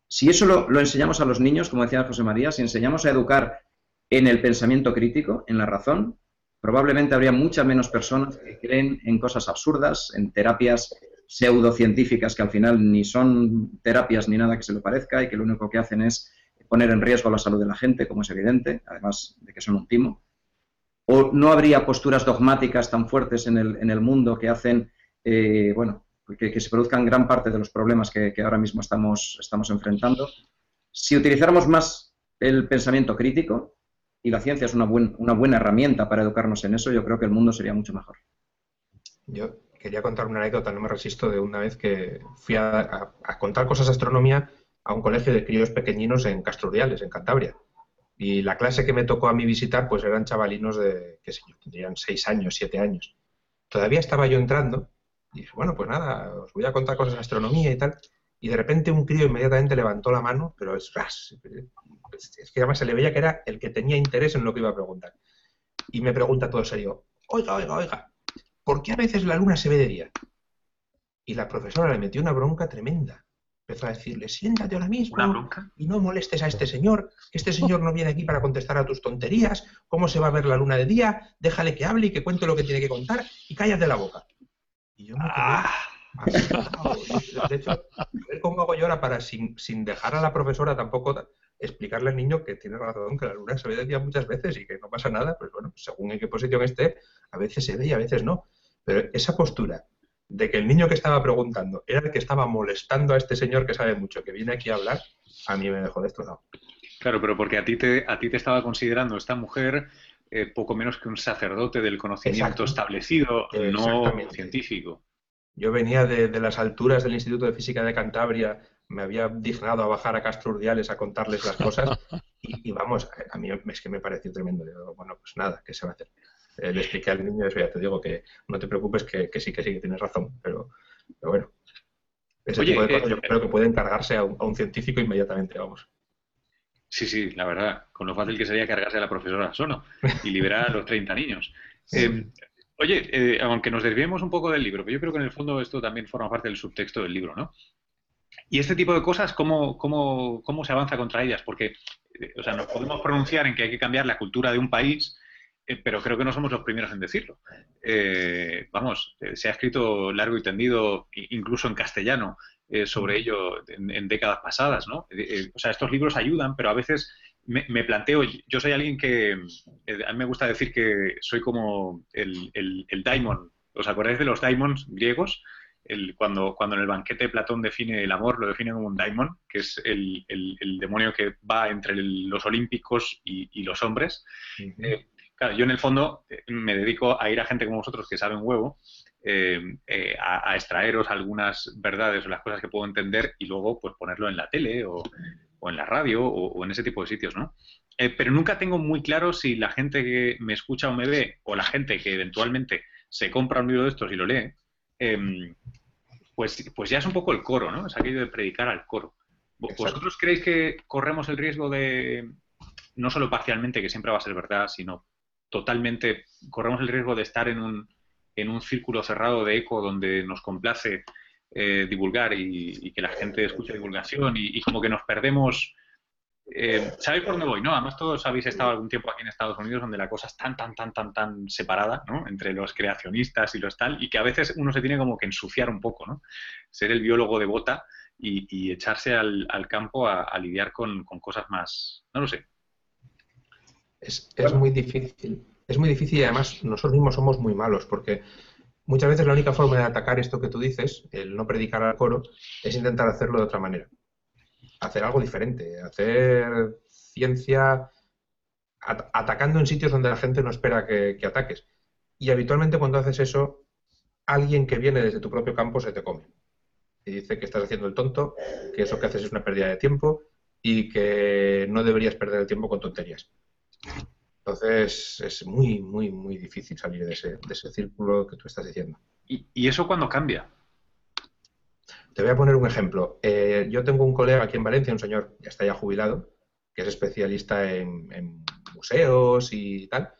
Si eso lo, enseñamos a los niños, como decía José María, si enseñamos a educar en el pensamiento crítico, en la razón, probablemente habría muchas menos personas que creen en cosas absurdas, en terapias pseudocientíficas que al final ni son terapias ni nada que se le parezca y que lo único que hacen es poner en riesgo la salud de la gente, como es evidente, además de que son un timo. O no habría posturas dogmáticas tan fuertes en el, en el mundo que hacen, eh, bueno, que, se produzcan gran parte de los problemas que, ahora mismo estamos, estamos enfrentando. Si utilizáramos más el pensamiento crítico, y la ciencia es una, buena herramienta para educarnos en eso, yo creo que el mundo sería mucho mejor. Yo quería contar una anécdota, no me resisto, de una vez que fui a, contar cosas de astronomía a un colegio de críos pequeñinos en Castruriales, en Cantabria. Y la clase que me tocó a mí visitar, pues eran chavalinos de, qué sé yo, tendrían seis años, siete años. Todavía estaba yo entrando y dije, bueno, pues nada, os voy a contar cosas de astronomía y tal. Y de repente un crío inmediatamente levantó la mano, pero es, es que además se le veía que era el que tenía interés en lo que iba a preguntar. Y me pregunta todo serio, oiga, oiga, oiga, ¿por qué a veces la luna se ve de día? Y la profesora le metió una bronca tremenda. Empezó a decirle, siéntate ahora mismo y no molestes a este señor, este señor no viene aquí para contestar a tus tonterías, cómo se va a ver la luna de día, déjale que hable y que cuente lo que tiene que contar y cállate la boca. Y yo me ah. De hecho, ver cómo hago yo ahora para, sin, sin, dejar a la profesora tampoco explicarle al niño que tiene razón, que la luna se ve de día muchas veces y que no pasa nada, pues bueno, según en qué posición esté, a veces se ve y a veces no. Pero esa postura de que el niño que estaba preguntando era el que estaba molestando a este señor que sabe mucho, que viene aquí a hablar, a mí me dejó destrozado. Claro, pero porque a ti te, a ti te estaba considerando esta mujer eh, poco menos que un sacerdote del conocimiento establecido, no científico. Yo venía de, las alturas del Instituto de Física de Cantabria, me había dignado a bajar a Castro Urdiales a contarles las cosas y, vamos, a mí es que me pareció tremendo. bueno, pues nada, ¿qué se va a hacer? Eh, le expliqué al niño eso, ya te digo que no te preocupes, que, sí, que sí, que tienes razón, pero, bueno. Ese tipo de cosas yo eh, creo que puede encargarse a un, científico inmediatamente, vamos. Sí, sí, la verdad, con lo fácil que sería cargarse a la profesora Sono y liberar a los 30 niños. Eh, oye, aunque nos desviemos un poco del libro, pero yo creo que en el fondo esto también forma parte del subtexto del libro, ¿no? Y este tipo de cosas, ¿cómo, cómo, cómo se avanza contra ellas? Porque, o sea, nos podemos pronunciar en que hay que cambiar la cultura de un país, eh, pero creo que no somos los primeros en decirlo. Eh, vamos, eh, se ha escrito largo y tendido, incluso en castellano, sobre ello en, décadas pasadas, ¿no? o sea, estos libros ayudan, pero a veces me, planteo, yo soy alguien que, a mí me gusta decir que soy como el, el, el daimon. ¿Os acordáis de los daimons griegos? El, cuando, cuando en el banquete Platón define el amor, lo define como un daimon, que es el, el demonio que va entre los olímpicos y, los hombres. Claro, yo en el fondo eh, me dedico a ir a gente como vosotros que saben huevo, eh, eh, a, extraeros algunas verdades o las cosas que puedo entender y luego pues ponerlo en la tele o, en la radio o, en ese tipo de sitios, ¿no? pero nunca tengo muy claro si la gente que me escucha o me ve o la gente que eventualmente se compra un libro de estos y lo lee, em, pues, pues ya es un poco el coro, ¿no? Es aquello de predicar al coro. ¿Vosotros creéis que corremos el riesgo de, no solo parcialmente, que siempre va a ser verdad, sino totalmente, corremos el riesgo de estar en un, en un círculo cerrado de eco donde nos complace eh, divulgar y, que la gente escuche divulgación y, como que nos perdemos. Eh, ¿Sabéis por dónde voy? No, además todos habéis estado algún tiempo aquí en Estados Unidos donde la cosa es tan, tan, tan, tan, tan separada, ¿no? Entre los creacionistas y los tal, y que a veces uno se tiene como que ensuciar un poco, ¿no? Ser el biólogo de bota y, echarse al, campo a, lidiar con, con, cosas más, no lo sé, es, muy difícil. Es muy difícil y además nosotros mismos somos muy malos porque muchas veces la única forma de atacar esto que tú dices, el no predicar al coro, es intentar hacerlo de otra manera. Hacer algo diferente, hacer ciencia atacando en sitios donde la gente no espera que, que, ataques. Y habitualmente cuando haces eso, alguien que viene desde tu propio campo se te come. Y dice que estás haciendo el tonto, que eso que haces es una pérdida de tiempo y que no deberías perder el tiempo con tonterías. Entonces es muy, muy, muy difícil salir de ese, círculo que tú estás diciendo. ¿Y, eso cuándo cambia? Te voy a poner un ejemplo. Eh, yo tengo un colega aquí en Valencia, un señor, ya está ya jubilado, que es especialista en, museos y tal.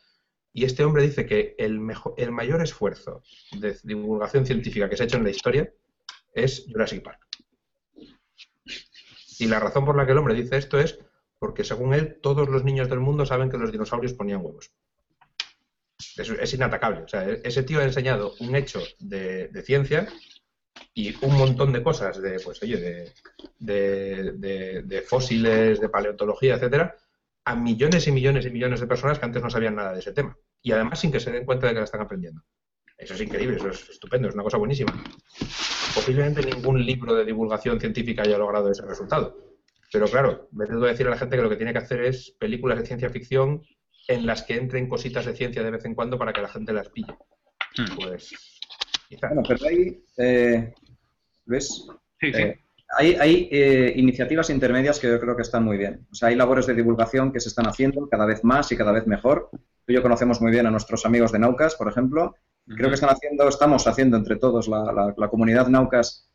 Y este hombre dice que el, mejor, el mayor esfuerzo de divulgación científica que se ha hecho en la historia es Jurassic Park. Y la razón por la que el hombre dice esto es porque según él, todos los niños del mundo saben que los dinosaurios ponían huevos. Es, inatacable. O sea, ese tío ha enseñado un hecho de, ciencia y un montón de cosas de, pues, oye, de, fósiles, de paleontología, etcétera, a millones y millones y millones de personas que antes no sabían nada de ese tema. Y además sin que se den cuenta de que la están aprendiendo. Eso es increíble, eso es estupendo, es una cosa buenísima. Posiblemente ningún libro de divulgación científica haya logrado ese resultado. Pero claro, me tengo que decir a la gente que lo que tiene que hacer es películas de ciencia ficción en las que entren cositas de ciencia de vez en cuando para que la gente las pille. Hmm. Pues. Bueno, pero hay. Eh, ¿Ves? Sí, sí. Eh, hay, eh, iniciativas intermedias que yo creo que están muy bien. O sea, hay labores de divulgación que se están haciendo cada vez más y cada vez mejor. Tú y yo conocemos muy bien a nuestros amigos de Naucas, por ejemplo. Creo que están haciendo, estamos haciendo entre todos, la, la comunidad Naucas,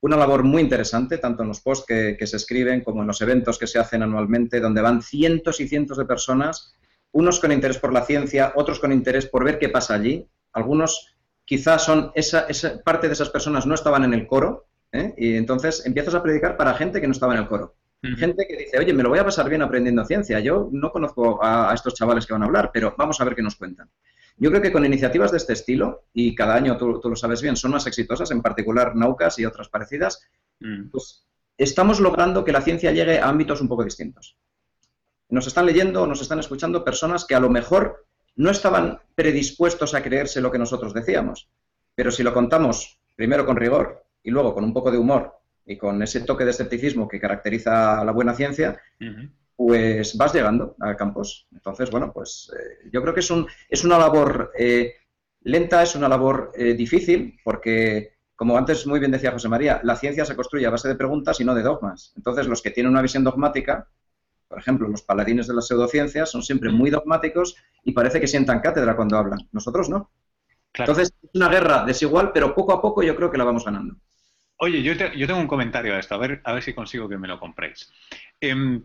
una labor muy interesante, tanto en los posts que, se escriben como en los eventos que se hacen anualmente, donde van cientos y cientos de personas, unos con interés por la ciencia, otros con interés por ver qué pasa allí. Algunos quizás son, esa, parte de esas personas no estaban en el coro, ¿eh? y entonces empiezas a predicar para gente que no estaba en el coro. Gente que dice, oye, me lo voy a pasar bien aprendiendo ciencia. Yo no conozco a, a estos chavales que van a hablar, pero vamos a ver qué nos cuentan. Yo creo que con iniciativas de este estilo, y cada año tú, lo sabes bien, son más exitosas, en particular Naucas y otras parecidas, mm. pues estamos logrando que la ciencia llegue a ámbitos un poco distintos. Nos están leyendo, nos están escuchando personas que a lo mejor no estaban predispuestos a creerse lo que nosotros decíamos, pero si lo contamos primero con rigor y luego con un poco de humor y con ese toque de escepticismo que caracteriza a la buena ciencia, pues vas llegando a campos. Entonces, bueno, pues eh, yo creo que es, un, es una labor eh, lenta, es una labor eh, difícil, porque, como antes muy bien decía José María, la ciencia se construye a base de preguntas y no de dogmas. Entonces, los que tienen una visión dogmática, por ejemplo, los paladines de las pseudociencias, son siempre muy dogmáticos y parece que sientan cátedra cuando hablan. Nosotros no. Entonces, es una guerra desigual, pero poco a poco yo creo que la vamos ganando. Oye, yo, tengo un comentario a esto, a ver, a ver si consigo que me lo compréis. Em,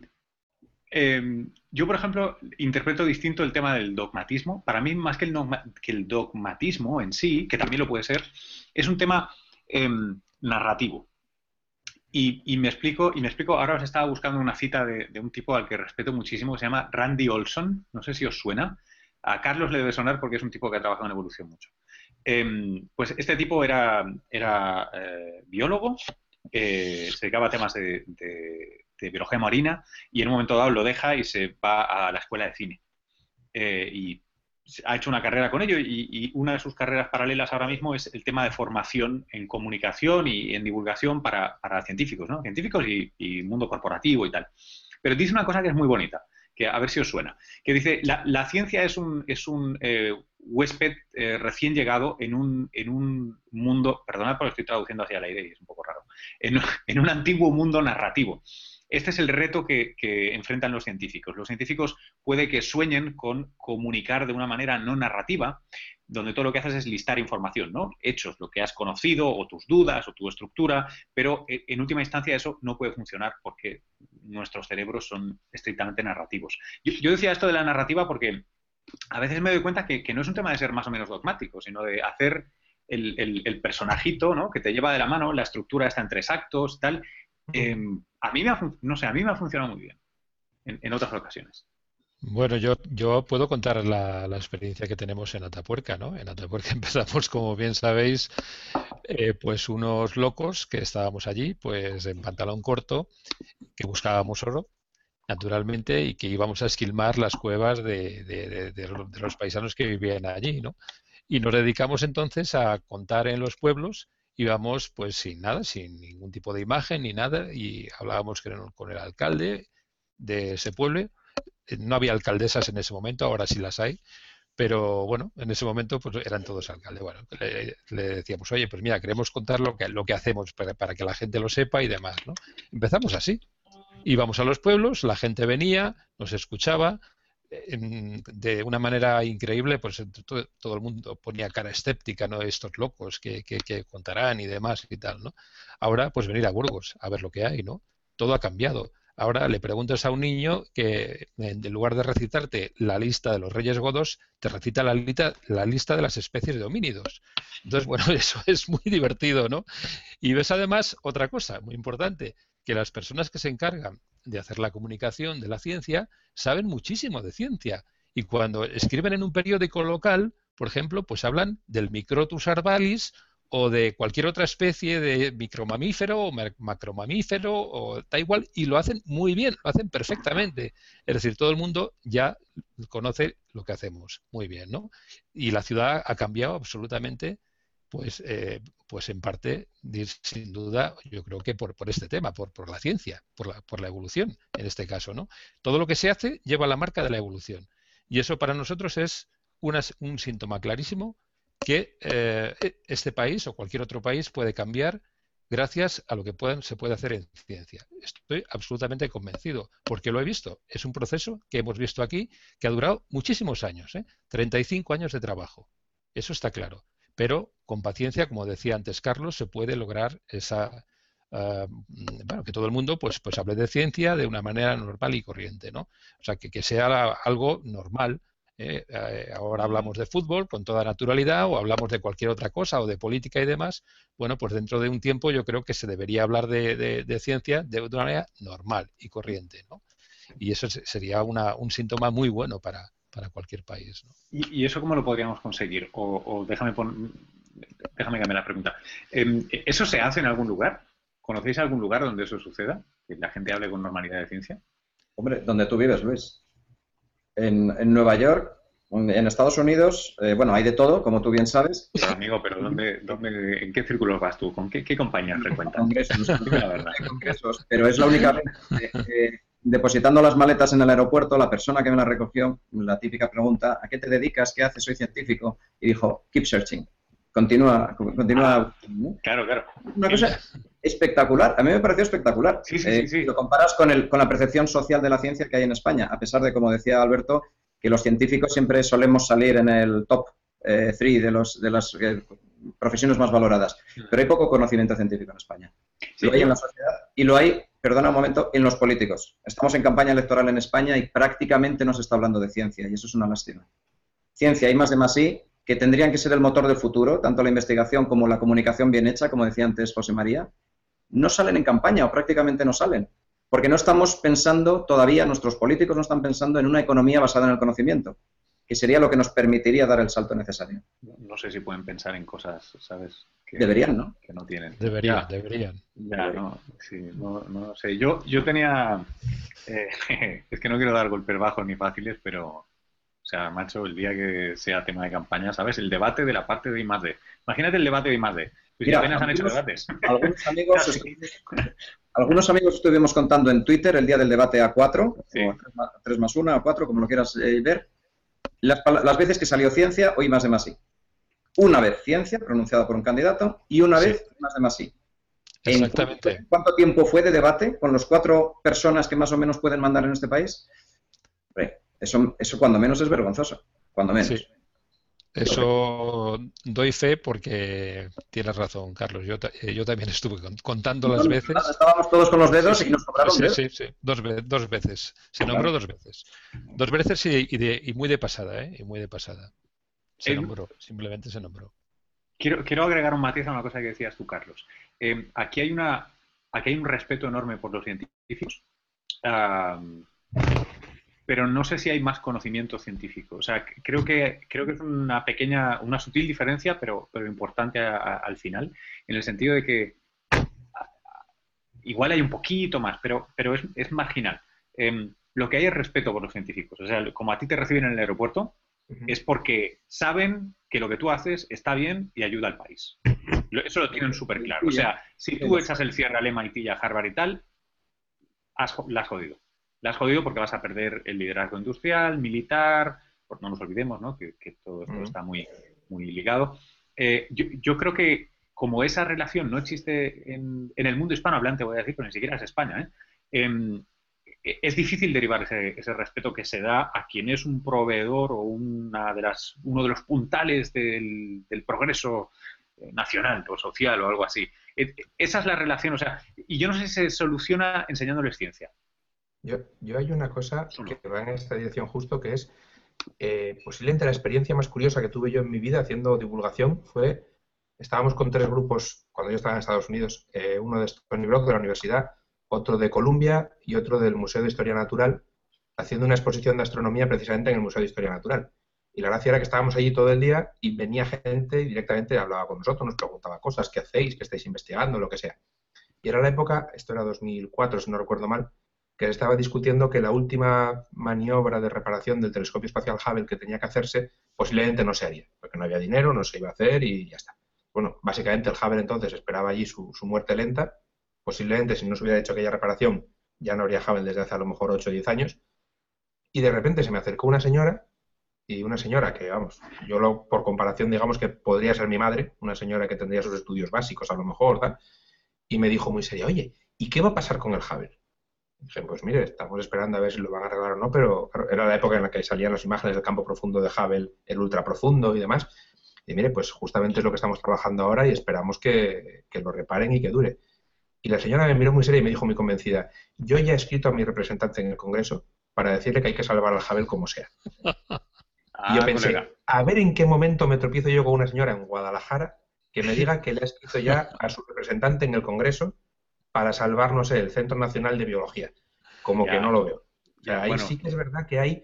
em, yo, por ejemplo, interpreto distinto el tema del dogmatismo. Para mí, más que el, que el dogmatismo en sí, que también lo puede ser, es un tema em, narrativo. Y, me explico, y me explico, ahora os estaba buscando una cita de, de, un tipo al que respeto muchísimo, se llama Randy Olson, no sé si os suena. A Carlos le debe sonar porque es un tipo que ha trabajado en evolución mucho. Em, pues este tipo era, eh, biólogo, eh, se dedicaba a temas de, biología marina y en un momento dado lo deja y se va a la escuela de cine. Eh, ha hecho una carrera con ello y, una de sus carreras paralelas ahora mismo es el tema de formación en comunicación y en divulgación para, científicos, ¿no? Científicos y, mundo corporativo y tal. Pero dice una cosa que es muy bonita, que a ver si os suena, que dice, la, la ciencia es un, es un huésped eh, recién llegado en un, en un mundo, perdonad porque estoy traduciendo hacia el aire y es un poco raro, en, un antiguo mundo narrativo. Este es el reto que, enfrentan los científicos. Los científicos puede que sueñen con comunicar de una manera no narrativa, donde todo lo que haces es listar información, ¿no? Hechos, lo que has conocido, o tus dudas, o tu estructura, pero eh, en última instancia eso no puede funcionar porque nuestros cerebros son estrictamente narrativos. yo decía esto de la narrativa porque a veces me doy cuenta que, no es un tema de ser más o menos dogmático, sino de hacer el, personajito, ¿no? Que te lleva de la mano, la estructura está en tres actos, tal. Em, a mí me ha, no sé, a mí me ha funcionado muy bien en, otras ocasiones. Bueno, yo, yo puedo contar la, experiencia que tenemos en Atapuerca, ¿no? En Atapuerca empezamos, como bien sabéis, eh, pues unos locos que estábamos allí, pues en pantalón corto, que buscábamos oro naturalmente, y que íbamos a esquilmar las cuevas de, los paisanos que vivían allí, ¿no? Y nos dedicamos entonces a contar en los pueblos, íbamos pues sin nada, sin ningún tipo de imagen ni nada, y hablábamos con el alcalde de ese pueblo. Eh, no había alcaldesas en ese momento, ahora sí las hay, pero bueno, en ese momento pues eran todos alcaldes. Bueno, le, decíamos, oye, pues mira, queremos contar lo que, lo que hacemos para, para, que la gente lo sepa y demás, ¿no? Empezamos así. Íbamos a los pueblos, la gente venía, nos escuchaba, de una manera increíble, pues todo, el mundo ponía cara escéptica, ¿no? Estos locos que, contarán y demás y tal, ¿no? Ahora, pues venir a Burgos a ver lo que hay, ¿no? Todo ha cambiado. Ahora le preguntas a un niño que en lugar de recitarte la lista de los reyes godos, te recita la lista, la lista de las especies de homínidos. Entonces, bueno, eso es muy divertido, ¿no? Y ves además otra cosa muy importante, que las personas que se encargan de hacer la comunicación de la ciencia saben muchísimo de ciencia. Y cuando escriben en un periódico local, por ejemplo, pues hablan del Microtus arbalis o de cualquier otra especie de micromamífero o macromamífero o da igual, y lo hacen muy bien, lo hacen perfectamente. Es decir, todo el mundo ya conoce lo que hacemos muy bien, ¿no? Y la ciudad ha cambiado absolutamente pues, eh, pues en parte, sin duda, yo creo que por, por este tema, por, por la ciencia, por la, por la evolución, en este caso, ¿no? Todo lo que se hace lleva la marca de la evolución. Y eso para nosotros es un síntoma clarísimo que eh, este país o cualquier otro país puede cambiar gracias a lo que pueden, se puede hacer en ciencia. Estoy absolutamente convencido, porque lo he visto. Es un proceso que hemos visto aquí que ha durado muchísimos años, ¿eh? 35 años de trabajo. Eso está claro pero con paciencia, como decía antes Carlos, se puede lograr esa, ah, bueno, que todo el mundo pues, pues hable de ciencia de una manera normal y corriente, ¿no? O sea, que, que sea algo normal. ¿eh? Eh, ahora hablamos de fútbol con toda naturalidad o hablamos de cualquier otra cosa o de política y demás. Bueno, pues dentro de un tiempo yo creo que se debería hablar de, ciencia de una manera normal y corriente, ¿no? Y eso sería una, un síntoma muy bueno para, para cualquier país. ¿Y, eso cómo lo podríamos conseguir? O, déjame, déjame cambiar la pregunta. Em, ¿Eso se hace en algún lugar? ¿Conocéis algún lugar donde eso suceda? Que la gente hable con normalidad de ciencia. Hombre, donde tú vives, Luis. En, Nueva York En Estados Unidos, eh, bueno, hay de todo, como tú bien sabes. Pero, amigo, pero ¿dónde, dónde, ¿en qué círculos vas tú? ¿Con qué, qué compañías frecuentas? Congresos, la verdad. congresos, pero es la única vez. Eh, depositando las maletas en el aeropuerto, la persona que me las recogió, la típica pregunta, ¿a qué te dedicas? ¿Qué haces? Soy científico. Y dijo, keep searching. Continúa, continúa. Ah, claro, claro. Una cosa espectacular. A mí me pareció espectacular. Sí, sí, sí, sí. Lo comparas con, el, con la percepción social de la ciencia que hay en España, a pesar de, como decía Alberto, que los científicos siempre solemos salir en el top 3 eh, de, los, de las eh, profesiones más valoradas. Pero hay poco conocimiento científico en España. Lo hay en la sociedad y lo hay, perdona un momento, en los políticos. Estamos en campaña electoral en España y prácticamente no se está hablando de ciencia y eso es una lástima. Ciencia y más de más sí, que tendrían que ser el motor del futuro, tanto la investigación como la comunicación bien hecha, como decía antes José María, no salen en campaña o prácticamente no salen. Porque no estamos pensando, todavía nuestros políticos no están pensando en una economía basada en el conocimiento, que sería lo que nos permitiría dar el salto necesario. No sé si pueden pensar en cosas, ¿sabes? Que, deberían, ¿no? Que no tienen. Deberían, deberían. Ya, no, sí, no, no, sé. Yo, yo tenía, eh, es que no quiero dar golpes bajos ni fáciles, pero, sea, macho, el día que sea tema de campaña, ¿sabes? El debate de la parte de I más D. Imagínate el debate de I más D. Pues Mira, apenas han hecho debates. Algunos amigos, algunos amigos estuvimos contando en Twitter el día del debate A4, o 3 más 1, A4, como lo quieras eh, ver, las, veces que salió ciencia o I más de más I. Una vez ciencia, pronunciada por un candidato, y una vez I más de más I. Exactamente. ¿Cuánto tiempo fue de debate con las cuatro personas que más o menos pueden mandar en este país? Eso, eso cuando menos es vergonzoso. Cuando menos. Eso doy fe porque tienes razón, Carlos. Yo, eh, yo también estuve contando las veces. Estábamos todos con los dedos y nos cobraron sí, Sí, sí, dos, dos veces. Se nombró dos veces. Dos veces y, y, muy de pasada, ¿eh? Y muy de pasada. Se nombró, simplemente se nombró. Quiero, quiero agregar un matiz a una cosa que decías tú, Carlos. Eh, aquí, hay una, aquí hay un respeto enorme por los científicos pero no sé si hay más conocimiento científico. O sea, creo que, creo que es una pequeña, una sutil diferencia, pero, pero importante al final, en el sentido de que igual hay un poquito más, pero, pero es, marginal. Em, lo que hay es respeto por los científicos. O sea, como a ti te reciben en el aeropuerto, es porque saben que lo que tú haces está bien y ayuda al país. Eso lo tienen súper claro. O sea, si tú echas el cierre al MIT y a Harvard y tal, has, la has jodido la has jodido porque vas a perder el liderazgo industrial, militar, no nos olvidemos ¿no? que, todo esto está muy, muy ligado. Eh, yo, creo que como esa relación no existe en, el mundo hispanohablante, voy a decir, pero ni siquiera es España, ¿eh? em, es difícil derivar ese, respeto que se da a quien es un proveedor o una de las, uno de los puntales del, del progreso eh, nacional o social o algo así. Esa es la relación, o sea, y yo no sé si se soluciona enseñándoles ciencia. Yo, yo hay una cosa que va en esta dirección justo, que es eh, posiblemente la experiencia más curiosa que tuve yo en mi vida haciendo divulgación fue, estábamos con tres grupos cuando yo estaba en Estados Unidos, eh, uno de Stony Brook de la universidad, otro de Columbia y otro del Museo de Historia Natural, haciendo una exposición de astronomía precisamente en el Museo de Historia Natural. Y la gracia era que estábamos allí todo el día y venía gente y directamente hablaba con nosotros, nos preguntaba cosas, qué hacéis, qué estáis investigando, lo que sea. Y era la época, esto era 2004, si no recuerdo mal, que estaba discutiendo que la última maniobra de reparación del telescopio espacial Hubble que tenía que hacerse posiblemente no se haría, porque no había dinero, no se iba a hacer y ya está. Bueno, básicamente el Hubble entonces esperaba allí su, muerte lenta. Posiblemente si no se hubiera hecho aquella reparación ya no habría Hubble desde hace a lo mejor 8 o 10 años. Y de repente se me acercó una señora, y una señora que, vamos, yo lo, por comparación digamos que podría ser mi madre, una señora que tendría sus estudios básicos a lo mejor, y me dijo muy seria, oye, ¿y qué va a pasar con el Hubble? Dije, pues mire, estamos esperando a ver si lo van a arreglar o no, pero era la época en la que salían las imágenes del campo profundo de Hubble, el ultra profundo y demás. Y mire, pues justamente es lo que estamos trabajando ahora y esperamos que, lo reparen y que dure. Y la señora me miró muy seria y me dijo muy convencida, yo ya he escrito a mi representante en el Congreso para decirle que hay que salvar al Hubble como sea. y yo ah, pensé, a ver en qué momento me tropiezo yo con una señora en Guadalajara que me diga que le ha escrito ya a su representante en el Congreso para salvar, no sé, el Centro Nacional de Biología. Como que no lo veo. O sea, ahí sí que es verdad que hay.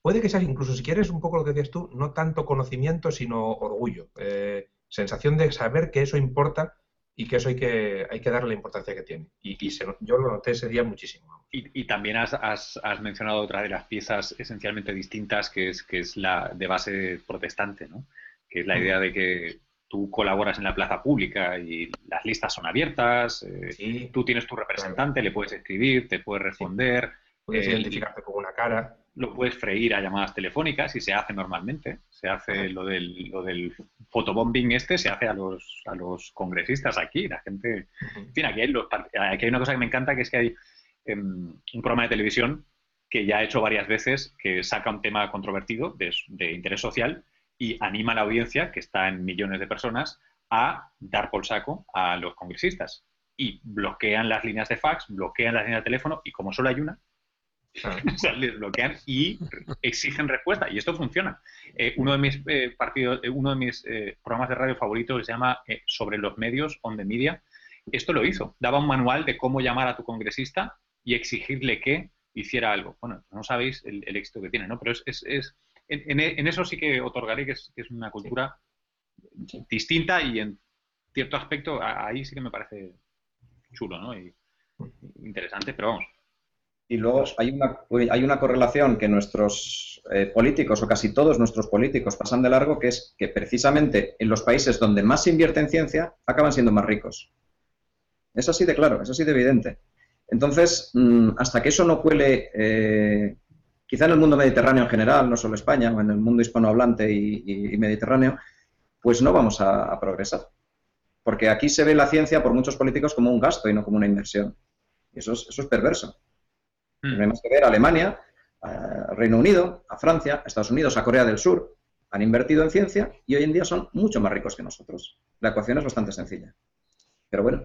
Puede que sea, incluso si quieres un poco lo que decías tú, no tanto conocimiento, sino orgullo. Eh, sensación de saber que eso importa y que eso hay que, hay que darle la importancia que tiene. Y, yo lo noté ese día muchísimo. Y, también has, mencionado otra de las piezas esencialmente distintas, que es, que es la de base protestante, ¿no? que es la idea de que tú colaboras en la plaza pública y las listas son abiertas, eh, tú tienes tu representante, le puedes escribir, te puedes responder. Puedes eh, identificarte con una cara. Lo puedes freír a llamadas telefónicas y se hace normalmente. Se hace lo del, lo del fotobombing este, se hace a los, a los congresistas aquí. La gente. En fin, aquí hay, aquí hay una cosa que me encanta, que es que hay em, un programa de televisión que ya ha hecho varias veces, que saca un tema controvertido de, de interés social y anima a la audiencia, que está en millones de personas, a dar por saco a los congresistas. Y bloquean las líneas de fax, bloquean las líneas de teléfono, y como solo hay una, les bloquean y exigen respuesta. Y esto funciona. Eh, uno de mis eh, partidos, eh, uno de mis programas de radio favoritos se llama Sobre los medios, on the media. Esto lo hizo. Daba un manual de cómo llamar a tu congresista y exigirle que hiciera algo. Bueno, no sabéis el, éxito que tiene, ¿no? Pero es en, eso sí que otorgaré que es, una cultura distinta y en cierto aspecto ahí sí que me parece chulo, ¿no? Y, interesante, pero vamos. Y luego hay una, hay una correlación que nuestros eh, políticos, o casi todos nuestros políticos, pasan de largo, que es que precisamente en los países donde más se invierte en ciencia, acaban siendo más ricos. Es así de claro, es así de evidente. Entonces, mm, hasta que eso no cuele eh, quizá en el mundo mediterráneo en general, no solo España, o en el mundo hispanohablante y, mediterráneo, pues no vamos a, progresar. Porque aquí se ve la ciencia por muchos políticos como un gasto y no como una inversión. Y eso es, eso es perverso. Hmm. Tenemos que ver a Alemania, a Reino Unido, a Francia, a Estados Unidos, a Corea del Sur, han invertido en ciencia y hoy en día son mucho más ricos que nosotros. La ecuación es bastante sencilla. Pero bueno,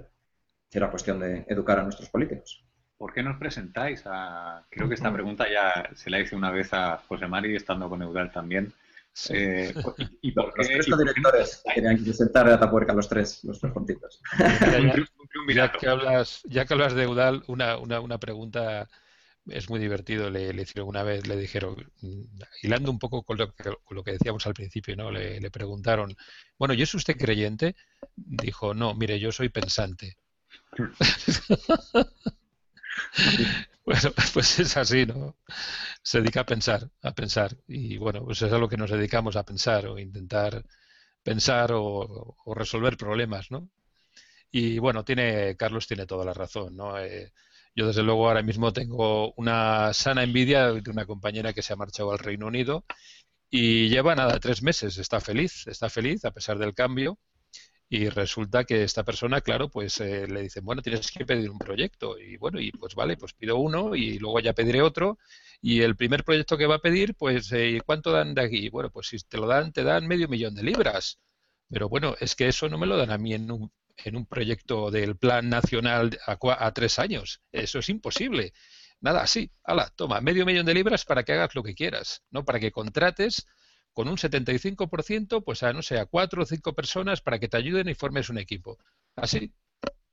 será cuestión de educar a nuestros políticos. ¿Por qué nos presentáis? A... Creo que esta pregunta ya se la hice una vez a José Mari, estando con Eudal también. Eh, y, los tres directores querían presentar a Tapuerca, los tres, los tres juntitos. Ya, que hablas, ya que hablas de Eudal, una, una, una pregunta es muy divertido. Le, le, hicieron una vez, le dijeron, mm, hilando un poco con lo, que, con lo que decíamos al principio, ¿no? Le, le, preguntaron, bueno, ¿y es usted creyente? Dijo, no, mire, yo soy pensante. Bueno, pues es así, ¿no? Se dedica a pensar, a pensar. Y bueno, pues es a lo que nos dedicamos a pensar o intentar pensar o, resolver problemas, ¿no? Y bueno, tiene, Carlos tiene toda la razón, ¿no? Eh, yo desde luego ahora mismo tengo una sana envidia de una compañera que se ha marchado al Reino Unido y lleva nada, tres meses, está feliz, está feliz a pesar del cambio y resulta que esta persona, claro, pues eh, le dicen, bueno, tienes que pedir un proyecto. Y bueno, y pues vale, pues pido uno y luego ya pediré otro. Y el primer proyecto que va a pedir, pues, eh, ¿cuánto dan de aquí? Bueno, pues si te lo dan, te dan medio millón de libras. Pero bueno, es que eso no me lo dan a mí en un, en un proyecto del Plan Nacional a, a tres años. Eso es imposible. Nada, sí, hala, toma, medio millón de libras para que hagas lo que quieras, ¿no? Para que contrates con un 75%, pues a, no sé, a cuatro o cinco personas para que te ayuden y formes un equipo. Así,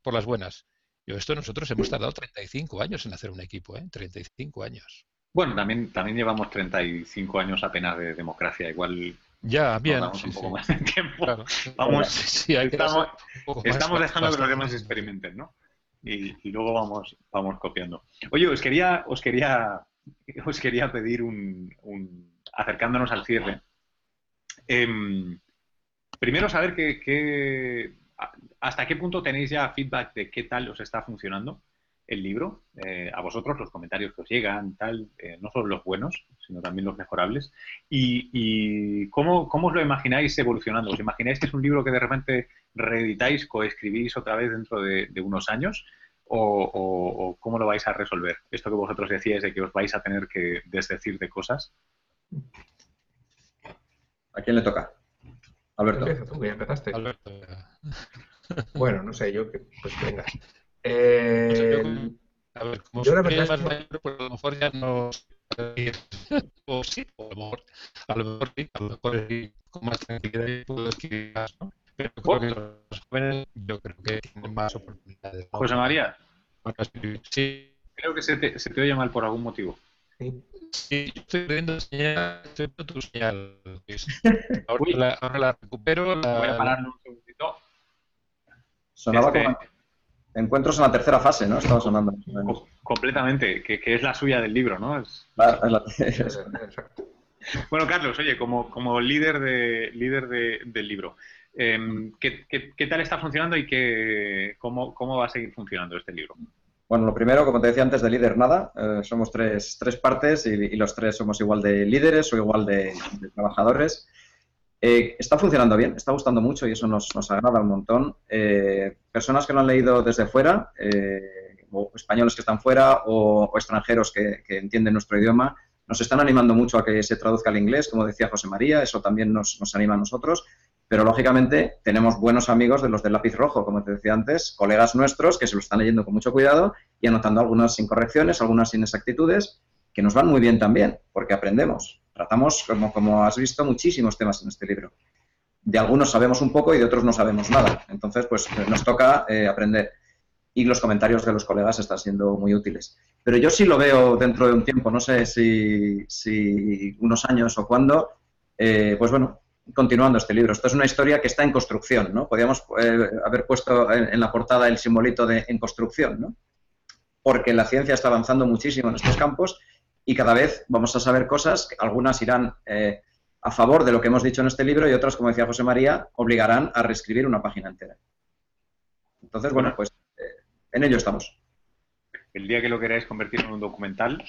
por las buenas. Yo esto nosotros hemos tardado 35 años en hacer un equipo, ¿eh? 35 años. Bueno, también, también llevamos 35 años apenas de democracia, igual ya, bien. un poco más de tiempo. Vamos, estamos, estamos dejando que los demás experimenten, ¿no? Y, y, luego vamos, vamos copiando. Oye, os quería, os quería, os quería pedir un, un acercándonos al cierre, Em, primero, saber que, hasta qué punto tenéis ya feedback de qué tal os está funcionando el libro, eh, a vosotros, los comentarios que os llegan, tal, eh, no solo los buenos, sino también los mejorables. ¿Y, cómo, os lo imagináis evolucionando? ¿Os imagináis que es un libro que de repente reeditáis, coescribís otra vez dentro de, unos años? O, cómo lo vais a resolver? Esto que vosotros decíais de que os vais a tener que desdecir de cosas. ¿A quién le toca? Alberto. Empieza tú, que ya empezaste. Alberto. Bueno, no sé, yo que pues venga. Eh, a ver, como yo la verdad más mayor, pues a lo mejor ya no o sí, o a lo mejor, a lo mejor sí, a lo mejor sí, con más tranquilidad puedo escribir más, ¿no? Pero creo que los jóvenes yo creo que tienen más oportunidades. ¿no? José María. Sí. Creo que se te, se te oye mal por algún motivo. Sí. Sí, estoy viendo señal, estoy viendo tu señal. Ahora, la, ahora la recupero. La... Voy a pararlo un segundito. Sonaba este... como... encuentros en la tercera fase, ¿no? Estamos hablando. completamente, que, es la suya del libro, ¿no? bueno, Carlos, oye, como, como líder, de, líder del libro, em, ¿qué, tal está funcionando y qué, cómo, cómo va a seguir funcionando este libro? Bueno, lo primero, como te decía antes, de líder nada. Eh, somos tres, tres partes y, los tres somos igual de líderes o igual de, trabajadores. Eh, está funcionando bien, está gustando mucho y eso nos, nos agrada un montón. Eh, personas que lo han leído desde fuera, o españoles que están fuera, o, extranjeros que, entienden nuestro idioma, nos están animando mucho a que se traduzca al inglés, como decía José María, eso también nos, nos anima a nosotros. Pero lógicamente tenemos buenos amigos de los del lápiz rojo, como te decía antes, colegas nuestros que se lo están leyendo con mucho cuidado y anotando algunas incorrecciones, algunas inexactitudes, que nos van muy bien también, porque aprendemos. Tratamos, como, como has visto, muchísimos temas en este libro. De algunos sabemos un poco y de otros no sabemos nada. Entonces, pues nos toca eh, aprender. Y los comentarios de los colegas están siendo muy útiles. Pero yo sí lo veo dentro de un tiempo, no sé si, si unos años o cuándo, eh, pues bueno, continuando este libro. Esto es una historia que está en construcción, ¿no? Podríamos eh, haber puesto en, la portada el simbolito de en construcción, ¿no? Porque la ciencia está avanzando muchísimo en estos campos y cada vez vamos a saber cosas, algunas irán eh, a favor de lo que hemos dicho en este libro y otras, como decía José María, obligarán a reescribir una página entera. Entonces, bueno, pues eh, en ello estamos. El día que lo queráis convertir en un documental,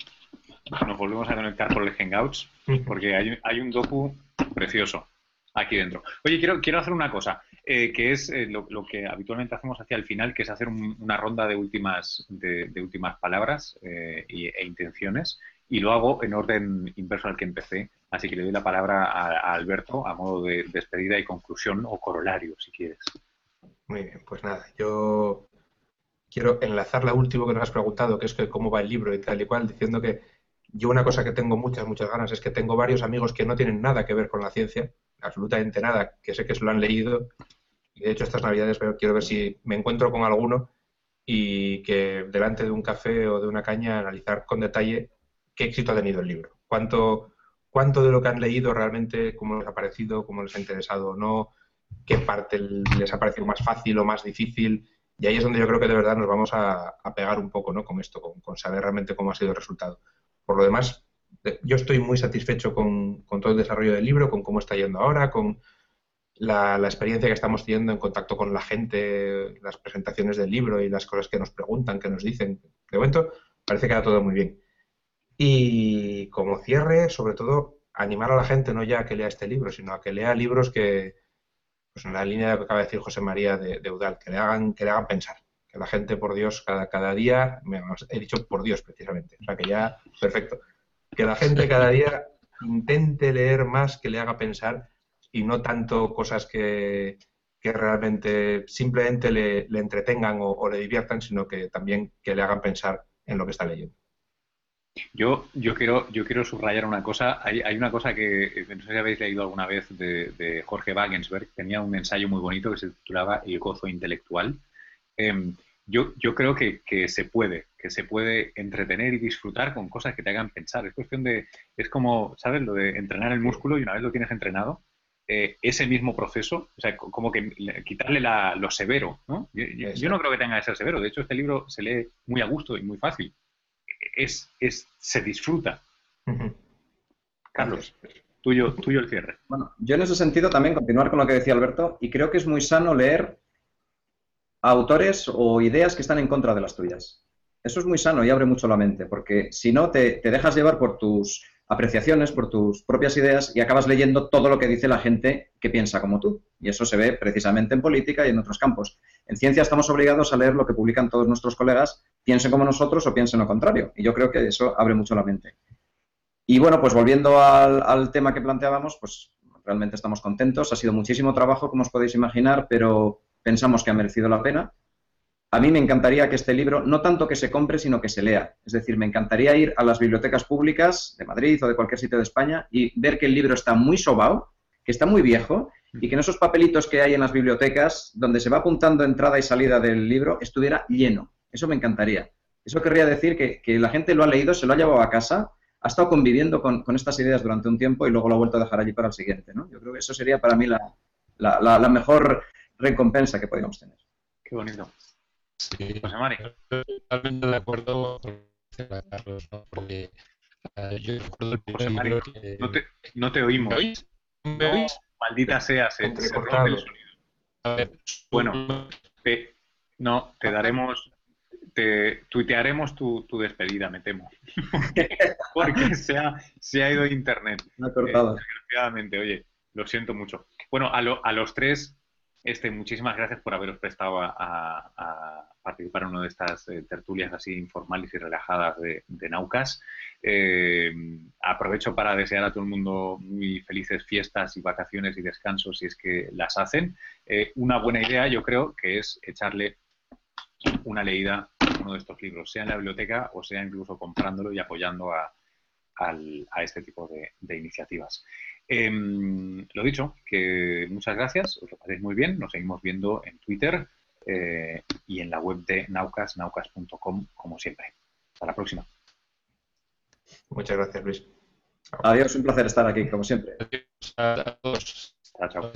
nos volvemos a conectar por el Hangouts, porque hay, hay un docu precioso aquí dentro. Oye, quiero, quiero hacer una cosa, eh, que es eh, lo, que habitualmente hacemos hacia el final, que es hacer una ronda de últimas, de, últimas palabras eh, e intenciones, y lo hago en orden inverso al que empecé. Así que le doy la palabra a, Alberto a modo de despedida y conclusión o corolario, si quieres. Muy bien, pues nada, yo quiero enlazar la última que nos has preguntado, que es que cómo va el libro y tal y cual, diciendo que yo una cosa que tengo muchas, muchas ganas es que tengo varios amigos que no tienen nada que ver con la ciencia, absolutamente nada, que sé que se lo han leído. Y de hecho, estas navidades quiero ver si me encuentro con alguno y que delante de un café o de una caña analizar con detalle qué éxito ha tenido el libro. Cuánto, cuánto de lo que han leído realmente, cómo les ha parecido, cómo les ha interesado o no, qué parte les ha parecido más fácil o más difícil. Y ahí es donde yo creo que de verdad nos vamos a, pegar un poco ¿no? con esto, con, con, saber realmente cómo ha sido el resultado. Por lo demás, yo estoy muy satisfecho con, todo el desarrollo del libro, con cómo está yendo ahora, con la, experiencia que estamos teniendo en contacto con la gente, las presentaciones del libro y las cosas que nos preguntan, que nos dicen. De momento, parece que va todo muy bien. Y como cierre, sobre todo, animar a la gente no ya a que lea este libro, sino a que lea libros que, pues en la línea de lo que acaba de decir José María de, Udal, que le hagan, que le hagan pensar. Que la gente, por Dios, cada, cada día, he dicho por Dios precisamente, o sea que ya, perfecto, que la gente cada día intente leer más que le haga pensar y no tanto cosas que, realmente simplemente le, entretengan o, le diviertan, sino que también que le hagan pensar en lo que está leyendo. Yo, yo, quiero, yo quiero subrayar una cosa. Hay, una cosa que no sé si habéis leído alguna vez de, Jorge Wagensberg. Tenía un ensayo muy bonito que se titulaba El gozo intelectual. Em, yo, yo creo que, se puede, que se puede entretener y disfrutar con cosas que te hagan pensar. Es cuestión de, es como, ¿sabes? Lo de entrenar el músculo y una vez lo tienes entrenado, eh, ese mismo proceso, o sea, como que quitarle lo severo, ¿no? Yo, no creo que tenga que ser severo. De hecho, este libro se lee muy a gusto y muy fácil. Es, es, se disfruta. Carlos, tuyo, tuyo el cierre. Bueno, yo en ese sentido también continuar con lo que decía Alberto y creo que es muy sano leer autores o ideas que están en contra de las tuyas. Eso es muy sano y abre mucho la mente, porque si no, te, dejas llevar por tus apreciaciones, por tus propias ideas y acabas leyendo todo lo que dice la gente que piensa como tú. Y eso se ve precisamente en política y en otros campos. En ciencia estamos obligados a leer lo que publican todos nuestros colegas, piensen como nosotros o piensen lo contrario. Y yo creo que eso abre mucho la mente. Y bueno, pues volviendo al, al tema que planteábamos, pues realmente estamos contentos. Ha sido muchísimo trabajo, como os podéis imaginar, pero pensamos que ha merecido la pena. A mí me encantaría que este libro, no tanto que se compre, sino que se lea. Es decir, me encantaría ir a las bibliotecas públicas de Madrid o de cualquier sitio de España y ver que el libro está muy sobao, que está muy viejo y que en esos papelitos que hay en las bibliotecas, donde se va apuntando entrada y salida del libro, estuviera lleno. Eso me encantaría. Eso querría decir que, la gente lo ha leído, se lo ha llevado a casa, ha estado conviviendo con, estas ideas durante un tiempo y luego lo ha vuelto a dejar allí para el siguiente. Yo creo que eso sería para mí la mejor recompensa que podríamos tener. Qué bonito. Sí, José Mari. totalmente de acuerdo dice Carlos, ¿no? Porque eh, yo recuerdo el José Mari, que... No te, no te oímos. ¿Me oís? ¿Me No, oís? maldita sea, se, se rompe el sonido. A ver, Bueno. Te- no, te daremos, te tuitearemos tu, tu despedida, me temo. Porque se ha, se ha ido internet. Me he cortado. Desgraciadamente, oye, lo siento mucho. Bueno, a, lo- a los tres, este, muchísimas gracias por haberos prestado a, participar en una de estas eh, tertulias así informales y relajadas de, de Naucas. Eh, aprovecho para desear a todo el mundo muy felices fiestas y vacaciones y descansos si es que las hacen. Eh, una buena idea, yo creo, que es echarle una leída a uno de estos libros, sea en la biblioteca o sea incluso comprándolo y apoyando a, este tipo de iniciativas. Em, lo dicho, que muchas gracias, os lo paséis muy bien, nos seguimos viendo en Twitter eh, y en la web de Naucas, naucas.com, como siempre. Hasta la próxima. Muchas gracias, Luis. Adiós, un placer estar aquí, como siempre. adiós a todos. Chao, chao.